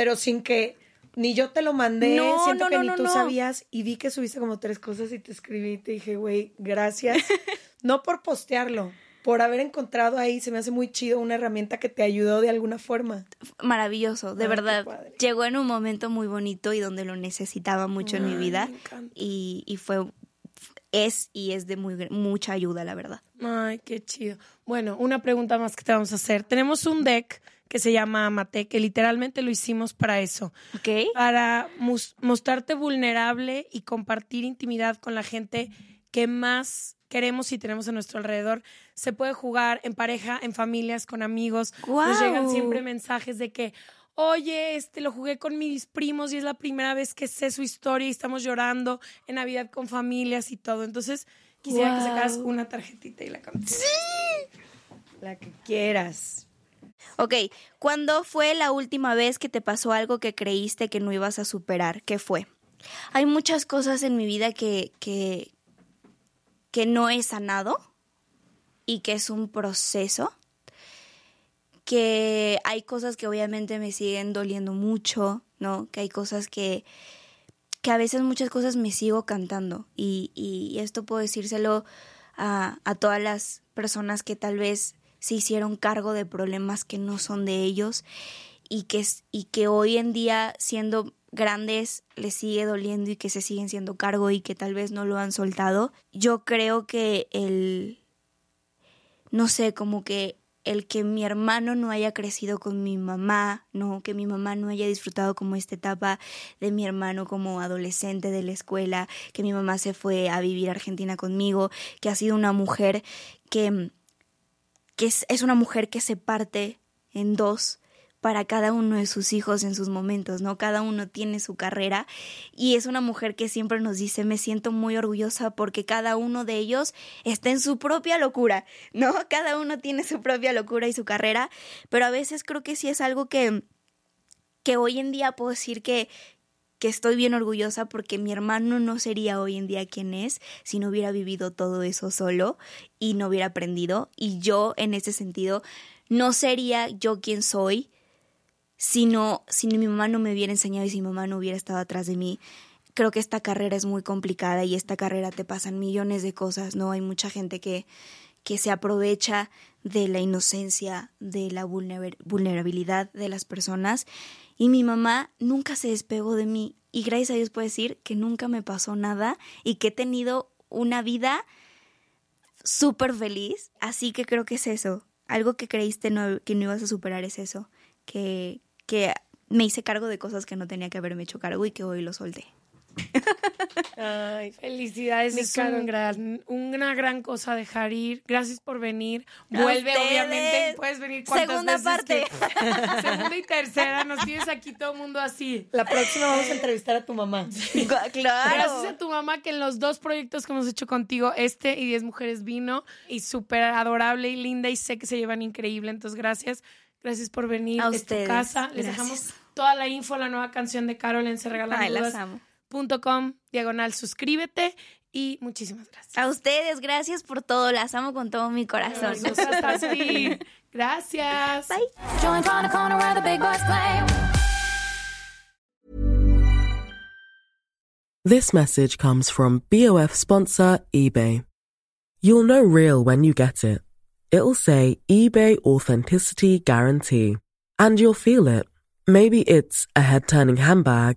pero sin que ni yo te lo mandé, no, siento que ni tú sabías y vi que subiste como tres cosas y te escribí y te dije, güey, gracias. *laughs* no por postearlo, por haber encontrado ahí, se me hace muy chido una herramienta que te ayudó de alguna forma. Maravilloso, de verdad. Llegó en un momento muy bonito y donde lo necesitaba mucho en mi vida y, y fue es y es de muy, mucha ayuda, la verdad. Ay, qué chido. Bueno, una pregunta más que te vamos a hacer. Tenemos un deck que se llama Amate, que literalmente lo hicimos para eso. Ok. Para mostrarte vulnerable y compartir intimidad con la gente que más queremos y tenemos a nuestro alrededor. Se puede jugar en pareja, en familias, con amigos. Nos llegan siempre mensajes de que, oye, este lo jugué con mis primos y es la primera vez que sé su historia y estamos llorando en Navidad con familias y todo. Entonces, quisiera que sacaras una tarjetita y la cambies. ¡Sí! La que quieras. Ok, ¿cuándo fue la última vez que te pasó algo que creíste que no ibas a superar? ¿Qué fue? Hay muchas cosas en mi vida que, que, que no he sanado y que es un proceso, que hay cosas que obviamente me siguen doliendo mucho, ¿no? Que hay cosas que, que a veces muchas cosas me sigo cantando y, y esto puedo decírselo a, a todas las personas que tal vez se hicieron cargo de problemas que no son de ellos y que, y que hoy en día siendo grandes les sigue doliendo y que se siguen siendo cargo y que tal vez no lo han soltado. Yo creo que el, no sé, como que el que mi hermano no haya crecido con mi mamá, no, que mi mamá no haya disfrutado como esta etapa de mi hermano como adolescente de la escuela, que mi mamá se fue a vivir a Argentina conmigo, que ha sido una mujer que que es, una mujer que se parte en dos para cada uno de sus hijos en sus momentos, ¿no? Cada uno tiene su carrera y es una mujer que siempre nos dice, me siento muy orgullosa porque cada uno de ellos está en su propia locura, ¿no? *laughs* Cada uno tiene su propia locura y su carrera, pero a veces creo que sí es algo que, que hoy en día puedo decir que, que estoy bien orgullosa porque mi hermano no sería hoy en día quien es si no hubiera vivido todo eso solo y no hubiera aprendido. Y yo, en ese sentido, no sería yo quien soy si, no, si mi mamá no me hubiera enseñado y si mi mamá no hubiera estado atrás de mí. Creo que esta carrera es muy complicada y esta carrera te pasan millones de cosas, ¿no? Hay mucha gente que, que se aprovecha de la inocencia, de la vulnerabilidad de las personas y mi mamá nunca se despegó de mí y gracias a Dios puedo decir que nunca me pasó nada y que he tenido una vida súper feliz. Así que creo que es eso. Algo que creíste que no ibas a superar es eso. Que, que me hice cargo de cosas que no tenía que haberme hecho cargo y que hoy lo solté. *laughs* Ay, felicidades, es gran, una gran cosa dejar ir. Gracias por venir. Vuelve, obviamente, puedes venir Segunda parte. *laughs* Segunda y tercera, nos tienes aquí todo el mundo así. La próxima vamos a entrevistar a tu mamá. Claro. Gracias a tu mamá que en los dos proyectos que hemos hecho contigo, este y Diez Mujeres vino y súper adorable y linda y sé que se llevan increíble. Entonces, gracias. Gracias por venir. A ustedes. tu casa. Les dejamos toda la info, la nueva canción de Carol en Se Regalan Ay, las amo com diagonal suscríbete y muchísimas gracias. A ustedes, gracias por todo. Las amo con todo mi corazón. *laughs* gracias. Bye. This message comes from BOF sponsor eBay. You'll know real when you get it. It'll say eBay Authenticity Guarantee. And you'll feel it. Maybe it's a head turning handbag